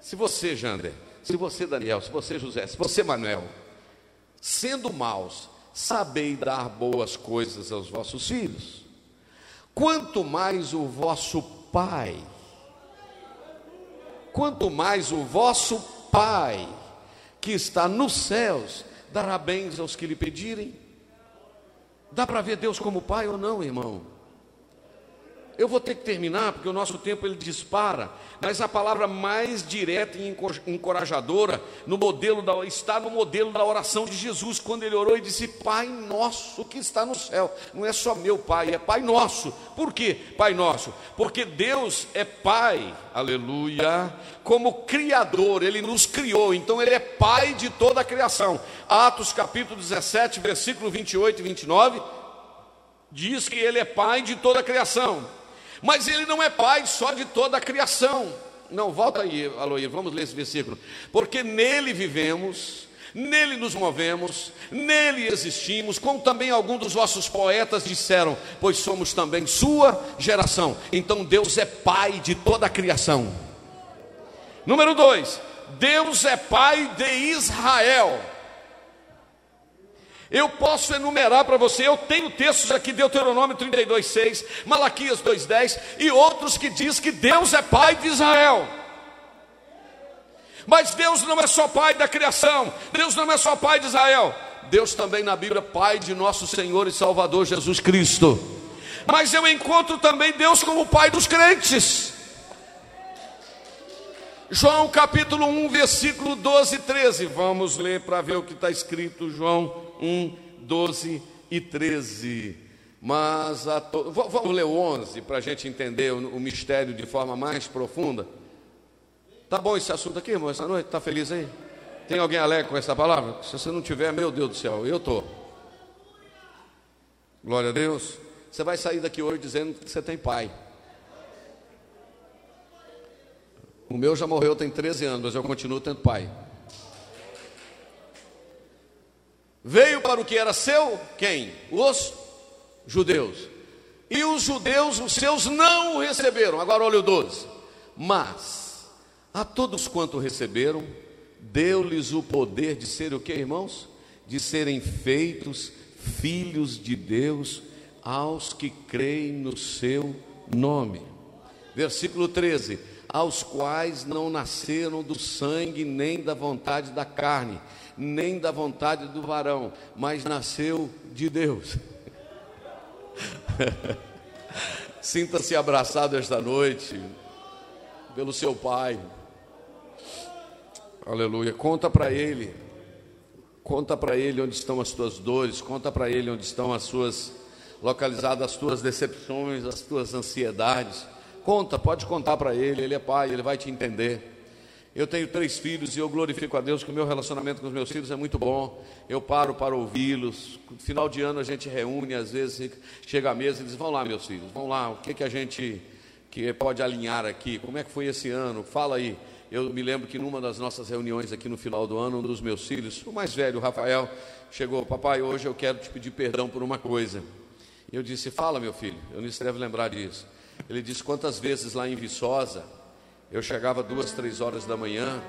S1: se você, Jander, se você, Daniel, se você, José, se você, Manuel, sendo maus, sabei dar boas coisas aos vossos filhos, quanto mais o vosso Pai, quanto mais o vosso Pai, que está nos céus, dará bens aos que lhe pedirem. Dá para ver Deus como Pai ou não, irmão? Eu vou ter que terminar porque o nosso tempo ele dispara, mas a palavra mais direta e encorajadora no modelo da, está no modelo da oração de Jesus, quando ele orou e disse: Pai nosso que está no céu. Não é só meu Pai, é Pai nosso. Por quê, Pai nosso? Porque Deus é Pai, aleluia, como Criador, Ele nos criou, então Ele é Pai de toda a criação. Atos capítulo 17, versículo 28 e 29, diz que Ele é Pai de toda a criação. Mas ele não é pai só de toda a criação. Não, volta aí, Aloir, vamos ler esse versículo. Porque nele vivemos, nele nos movemos, nele existimos, como também alguns dos vossos poetas disseram, pois somos também sua geração. Então Deus é pai de toda a criação. Número dois, Deus é pai de Israel. Eu posso enumerar para você, eu tenho textos aqui, Deuteronômio 32, 6, Malaquias 2,10 e outros que diz que Deus é Pai de Israel. Mas Deus não é só pai da criação, Deus não é só pai de Israel, Deus também na Bíblia, pai de nosso Senhor e Salvador Jesus Cristo. Mas eu encontro também Deus como pai dos crentes. João capítulo 1, versículo 12 e 13. Vamos ler para ver o que está escrito, João 1, 12 e 13. Mas to... vamos ler o 11 para a gente entender o, mistério de forma mais profunda. Tá bom esse assunto aqui, irmão, essa noite? Está feliz aí? Tem alguém alegre com essa palavra? Se você não tiver, meu Deus do céu, eu estou. Glória a Deus. Você vai sair daqui hoje dizendo que você tem pai. O meu já morreu tem 13 anos, mas eu continuo tendo pai. Veio para o que era seu, quem? Os judeus. E os judeus, os seus, não o receberam. Agora olha o 12. Mas, a todos quanto receberam, deu-lhes o poder de ser o que, irmãos? De serem feitos filhos de Deus aos que creem no seu nome. Versículo 13: Aos quais não nasceram do sangue, nem da vontade da carne, nem da vontade do varão, mas nasceu de Deus. *laughs* Sinta-se abraçado esta noite pelo seu Pai. Aleluia. Conta para Ele. Conta para Ele onde estão as tuas dores. Conta para Ele onde estão as suas localizadas as tuas decepções, as tuas ansiedades. Conta, pode contar para Ele. Ele é Pai, Ele vai te entender. Eu tenho três filhos e eu glorifico a Deus que o meu relacionamento com os meus filhos é muito bom. Eu paro para ouvi-los. Final de ano a gente reúne, às vezes chega à mesa e diz: Vão lá, meus filhos, vão lá, o que, que a gente que pode alinhar aqui? Como é que foi esse ano? Fala aí. Eu me lembro que numa das nossas reuniões aqui no final do ano, um dos meus filhos, o mais velho, o Rafael, chegou: Papai, hoje eu quero te pedir perdão por uma coisa. E eu disse: Fala, meu filho, eu não deve lembrar disso. Ele disse: Quantas vezes lá em Viçosa eu chegava duas, três horas da manhã,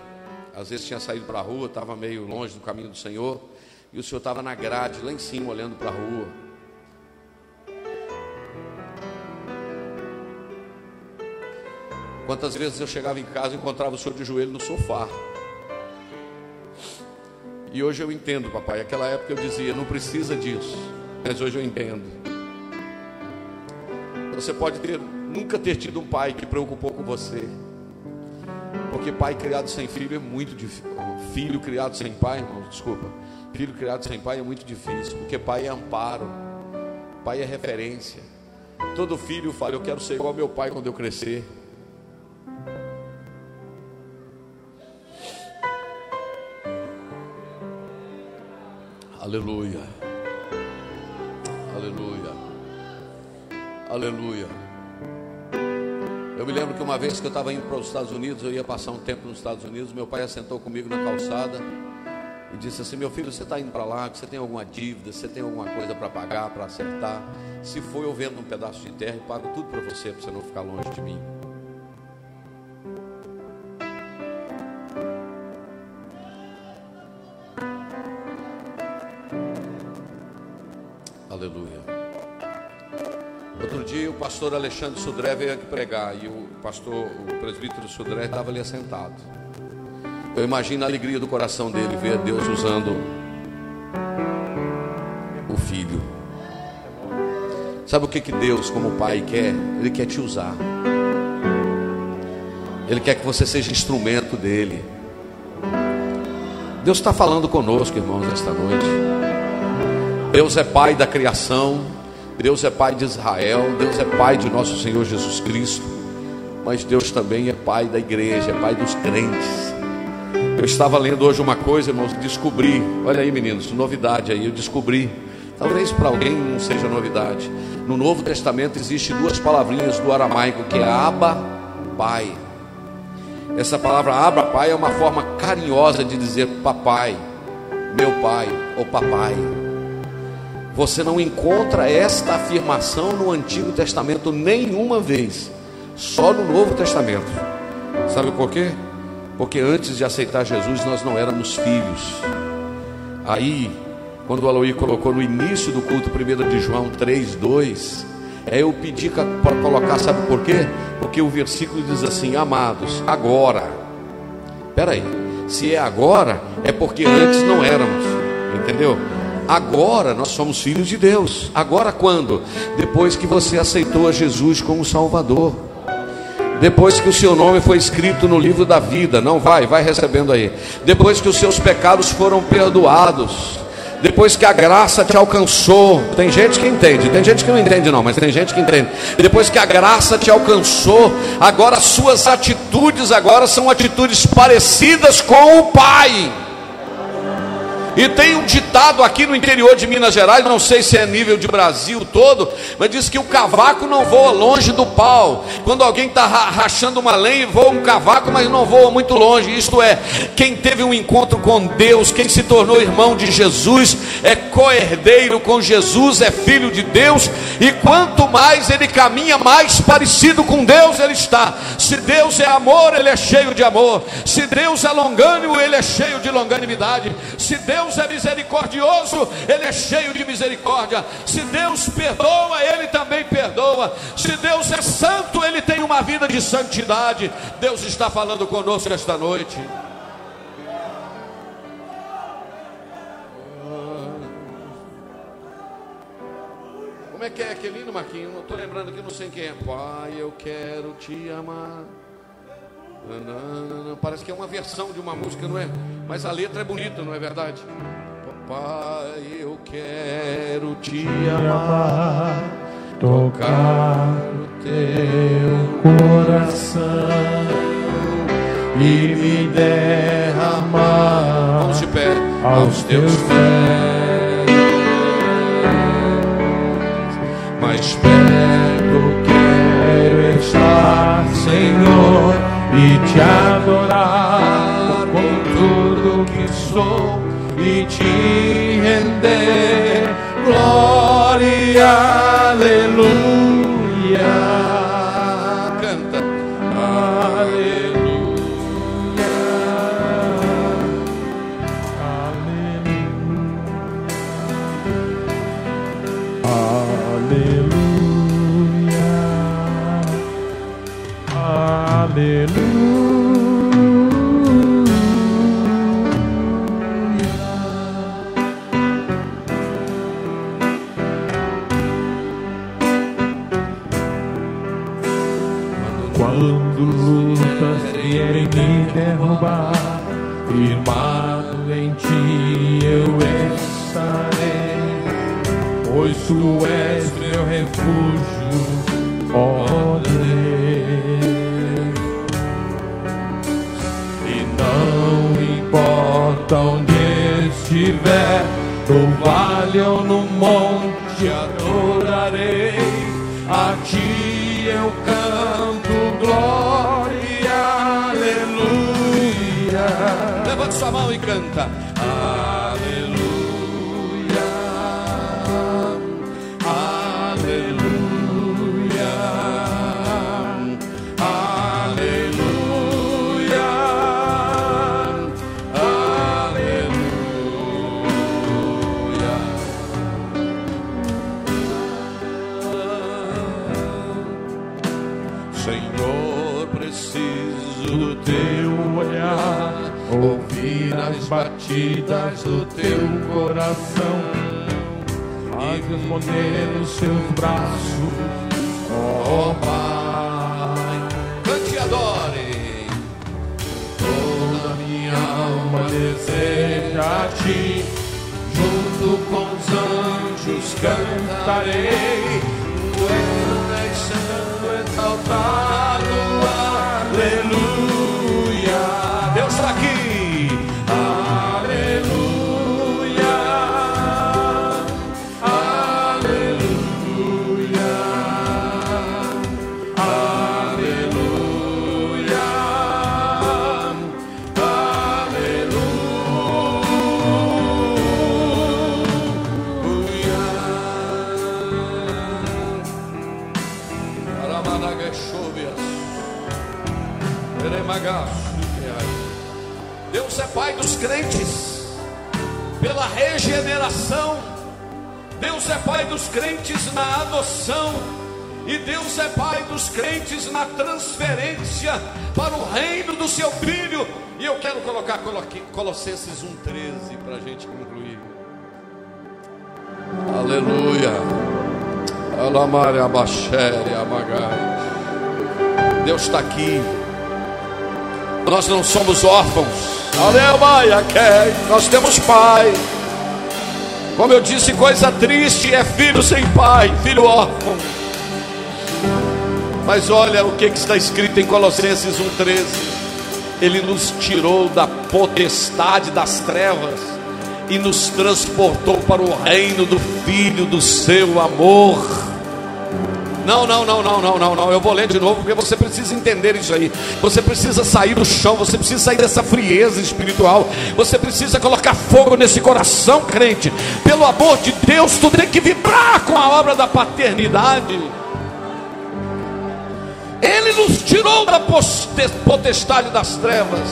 S1: às vezes tinha saído para a rua, estava meio longe do caminho do Senhor, e o Senhor estava na grade, lá em cima, olhando para a rua. Quantas vezes eu chegava em casa e encontrava o Senhor de joelho no sofá. E hoje eu entendo, papai. Aquela época eu dizia, não precisa disso. Mas hoje eu entendo. Você pode ter, nunca ter tido um pai que preocupou com você. Porque pai criado sem filho é muito difícil. Filho criado sem pai, irmão, desculpa. Filho criado sem pai é muito difícil. Porque pai é amparo. Pai é referência. Todo filho fala: Eu quero ser igual meu pai quando eu crescer. Aleluia. Aleluia. Aleluia. Eu me lembro que uma vez que eu estava indo para os Estados Unidos, eu ia passar um tempo nos Estados Unidos, meu pai assentou comigo na calçada e disse assim: Meu filho, você está indo para lá, você tem alguma dívida, você tem alguma coisa para pagar, para acertar? Se for, eu vendo um pedaço de terra e pago tudo para você, para você não ficar longe de mim. Pastor Alexandre Sudré veio aqui pregar e o pastor, o presbítero Sudré estava ali assentado. Eu imagino a alegria do coração dele ver Deus usando o filho. Sabe o que, que Deus, como pai, quer? Ele quer te usar. Ele quer que você seja instrumento dele. Deus está falando conosco, irmãos, esta noite. Deus é pai da criação. Deus é Pai de Israel, Deus é Pai de nosso Senhor Jesus Cristo, mas Deus também é Pai da igreja, é Pai dos crentes. Eu estava lendo hoje uma coisa, irmãos, descobri, olha aí meninos, novidade aí, eu descobri, talvez para alguém não seja novidade. No Novo Testamento existe duas palavrinhas do aramaico que é Aba, Pai. Essa palavra Aba, Pai é uma forma carinhosa de dizer papai, meu pai ou papai. Você não encontra esta afirmação no Antigo Testamento nenhuma vez, só no Novo Testamento. Sabe por quê? Porque antes de aceitar Jesus nós não éramos filhos. Aí, quando o Aloí colocou no início do culto 1 de João 3, 2, é eu pedi para colocar, sabe por quê? Porque o versículo diz assim: Amados, agora, espera aí, Se é agora, é porque antes não éramos. Entendeu? Agora nós somos filhos de Deus. Agora quando? Depois que você aceitou a Jesus como Salvador. Depois que o seu nome foi escrito no livro da vida, não vai, vai recebendo aí. Depois que os seus pecados foram perdoados depois que a graça te alcançou, tem gente que entende, tem gente que não entende não, mas tem gente que entende. Depois que a graça te alcançou, agora suas atitudes agora são atitudes parecidas com o Pai. E tem um ditado aqui no interior de Minas Gerais, não sei se é nível de Brasil todo, mas diz que o cavaco não voa longe do pau. Quando alguém está rachando uma lenha, voa um cavaco, mas não voa muito longe. Isto é, quem teve um encontro com Deus, quem se tornou irmão de Jesus, é coerdeiro com Jesus, é filho de Deus, e quanto mais ele caminha, mais parecido com Deus ele está. Se Deus é amor, ele é cheio de amor. Se Deus é longânimo, ele é cheio de longanimidade. Se Deus Deus é misericordioso, Ele é cheio de misericórdia. Se Deus perdoa, Ele também perdoa. Se Deus é santo, Ele tem uma vida de santidade. Deus está falando conosco esta noite. Como é que é aquele hino, Marquinhos? Estou lembrando aqui, não sei quem é. Pai, eu quero te amar. Parece que é uma versão de uma música, não é? Mas a letra é bonita, não é verdade? Papai, eu quero te amar, tocar o teu coração e me derramar Vamos de pé, aos teus pés. Mais perto quero estar, Senhor e te adorar com tudo que sou e te render glória, aleluia.
S2: Pois tu és meu refúgio, ó. No vale ou no monte, adorarei a ti eu canto glória.
S1: Levante sua mão e canta.
S2: Batidas do teu coração a responder nos seus braços, ó oh, Pai.
S1: Cante e adore.
S2: Toda minha alma deseja a Ti, junto com os anjos cantarei. És santo, exaltado,
S1: Pai dos crentes na adoção. E Deus é Pai dos crentes na transferência para o reino do seu Filho. E eu quero colocar Colossenses 1,13 para a gente concluir. Aleluia. Alamare abaxere amagai. Deus está aqui. Nós não somos órfãos. Aleluia, nós temos pai. Como eu disse, coisa triste é filho sem pai, filho órfão. Mas olha o que, está escrito em Colossenses 1,13. Ele nos tirou da potestade das trevas e nos transportou para o reino do Filho do seu amor. Não, não, não, não, não, não, não. Eu vou ler de novo porque você precisa entender isso aí. Você precisa sair do chão, você precisa sair dessa frieza espiritual. Você precisa colocar fogo nesse coração, crente. Pelo amor de Deus, tu tem que vibrar com a obra da paternidade. Ele nos tirou da potestade das trevas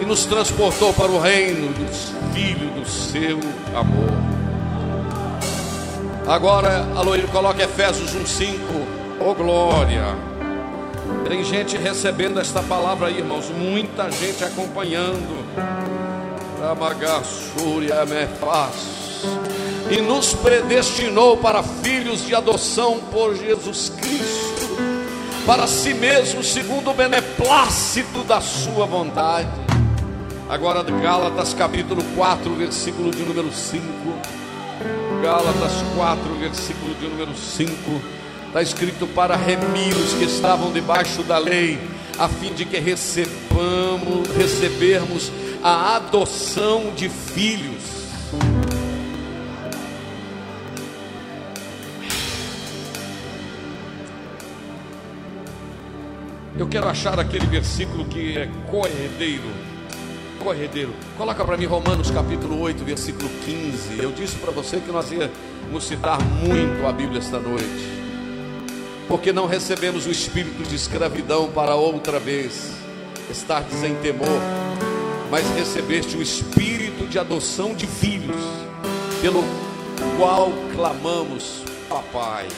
S1: e nos transportou para o reino dos filhos do seu amor. Agora, Aloírio, coloca Efésios 1,5. Oh glória! Tem gente recebendo esta palavra aí, irmãos. Muita gente acompanhando. E nos predestinou para filhos de adoção por Jesus Cristo, para si mesmo, segundo o beneplácito da Sua vontade. Agora, Gálatas capítulo 4, versículo de número 5. Gálatas 4, versículo de número 5, está escrito para remir os que estavam debaixo da lei, a fim de que recebamos, recebermos a adoção de filhos. Eu quero achar aquele versículo que é corredeiro corredeiro. Coloca para mim Romanos capítulo 8, versículo 15. Eu disse para você que nós íamos citar muito a Bíblia esta noite. Porque não recebemos o espírito de escravidão para outra vez estar sem temor, mas recebeste o espírito de adoção de filhos, pelo qual clamamos, papai.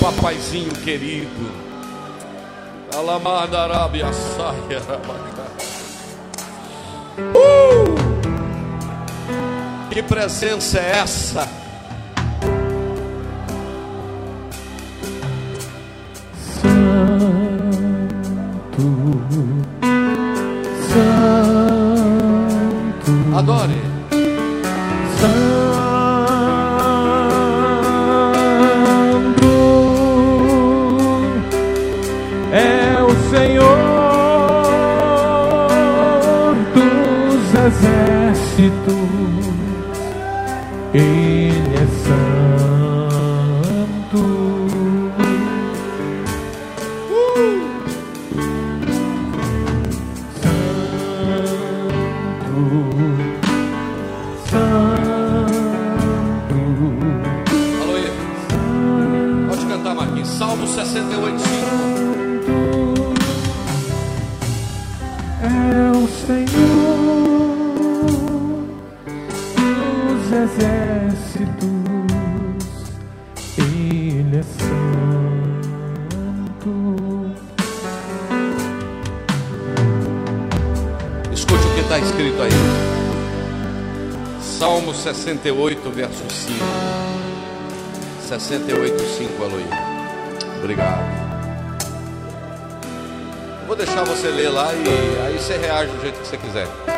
S1: Papaizinho querido. Alamadarabi saia. Uh! Que presença é essa?
S2: Santo, Santo,
S1: adore. Salmo 68, verso 5. 68, 5, Aloí. Obrigado. vou deixar você ler lá e aí você reage do jeito que você quiser.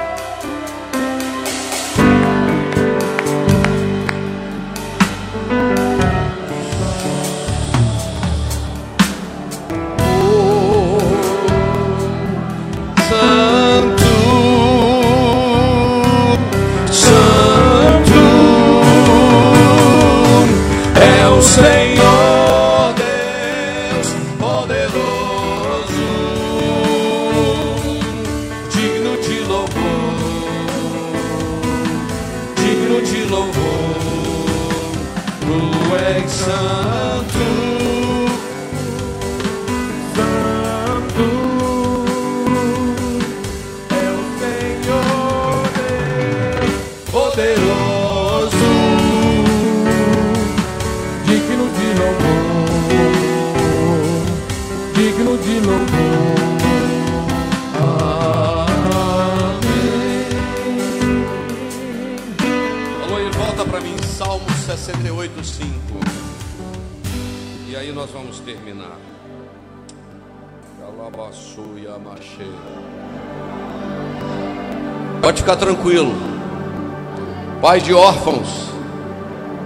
S1: Pai de órfãos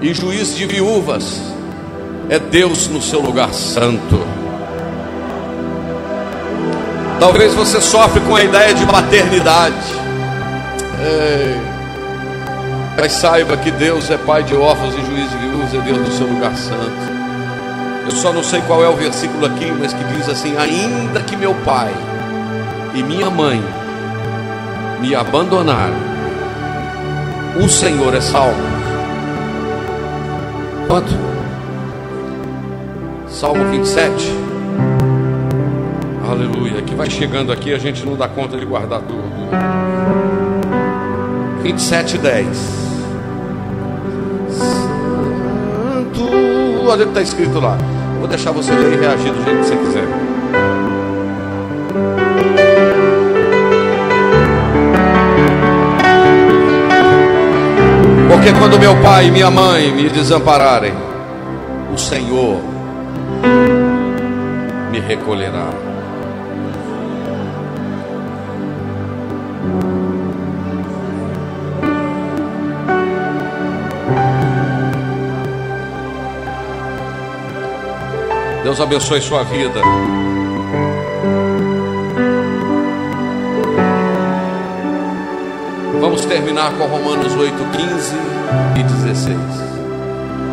S1: e juiz de viúvas é Deus no seu lugar santo. Talvez você sofre com a ideia de paternidade. Ei. Mas saiba que Deus é pai de órfãos e juiz de viúvas, é Deus no seu lugar santo. Eu só não sei qual é o versículo aqui, mas que diz assim: Ainda que meu pai e minha mãe me abandonarem, o Senhor é salvo. Quanto? Salmo 27. Aleluia. Que vai chegando aqui, a gente não dá conta de guardar tudo. 27, 10. olha o que está escrito lá. Vou deixar você ler e reagir do jeito que você quiser. Quando meu pai e minha mãe me desampararem, o Senhor me recolherá. Deus abençoe sua vida. Vamos terminar com Romanos 8, 15 e 16.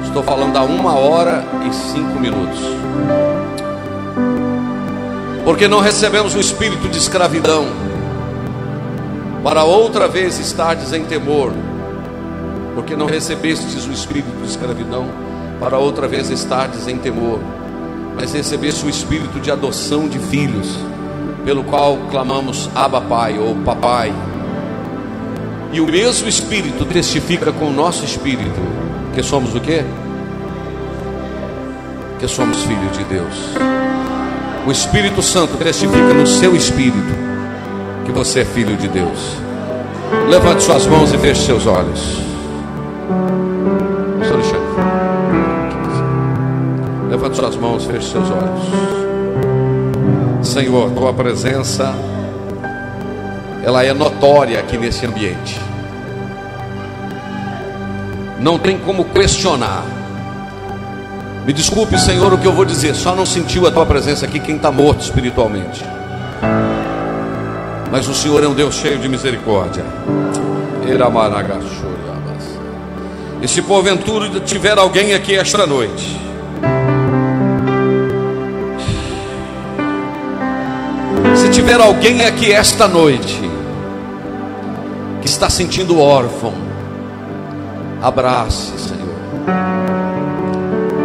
S1: Estou falando há uma hora e cinco minutos. Porque não recebemos o espírito de escravidão, para outra vez estardes em temor. Porque não recebestes o espírito de escravidão, para outra vez estardes em temor mas recebesse o espírito de adoção de filhos, pelo qual clamamos Abba Pai ou Papai. E o mesmo espírito testifica com o nosso espírito que somos o quê? Que somos filhos de Deus. O Espírito Santo testifica no seu espírito que você é filho de Deus. Levante suas mãos e feche seus olhos. Levante suas mãos, feche seus olhos. Senhor, tua presença ela é notória aqui nesse ambiente. Não tem como questionar. Me desculpe, Senhor, o que eu vou dizer. Só não sentiu a tua presença aqui quem está morto espiritualmente. Mas o Senhor é um Deus cheio de misericórdia. E se porventura tiver alguém aqui esta noite tiver alguém aqui esta noite está sentindo órfão, abrace, Senhor.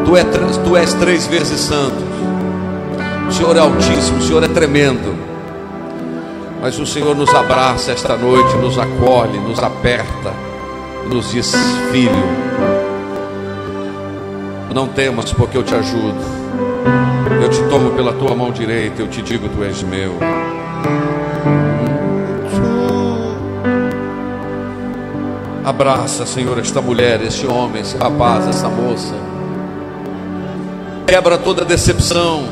S1: Tu, é, tu és três vezes santo. O Senhor é altíssimo, o Senhor é tremendo. Mas o Senhor nos abraça esta noite, nos acolhe, nos aperta, nos diz: Filho, não temas, porque eu te ajudo. Eu te tomo pela tua mão direita, eu te digo: Tu és meu. Abraça, Senhor, esta mulher, este homem, esse rapaz, essa moça. Quebra toda decepção.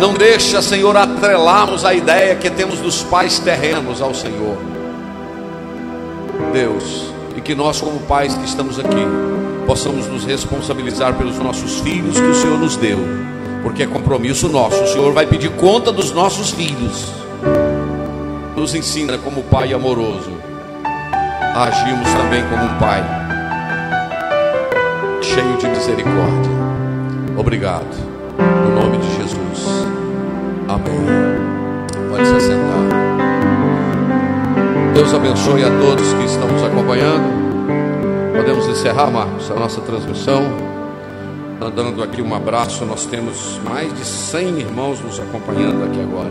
S1: Não deixa, Senhor, atrelarmos a ideia que temos dos pais terrenos ao Senhor. Deus, e que nós, como pais que estamos aqui, possamos nos responsabilizar pelos nossos filhos que o Senhor nos deu porque é compromisso nosso. O Senhor vai pedir conta dos nossos filhos. Nos ensina como pai amoroso. Agimos também como um pai cheio de misericórdia. Obrigado. No nome de Jesus. Amém. Pode se sentar. Deus abençoe a todos que estão nos acompanhando. Podemos encerrar, Marcos, a nossa transmissão dando aqui um abraço. Nós temos mais de 100 irmãos nos acompanhando aqui agora.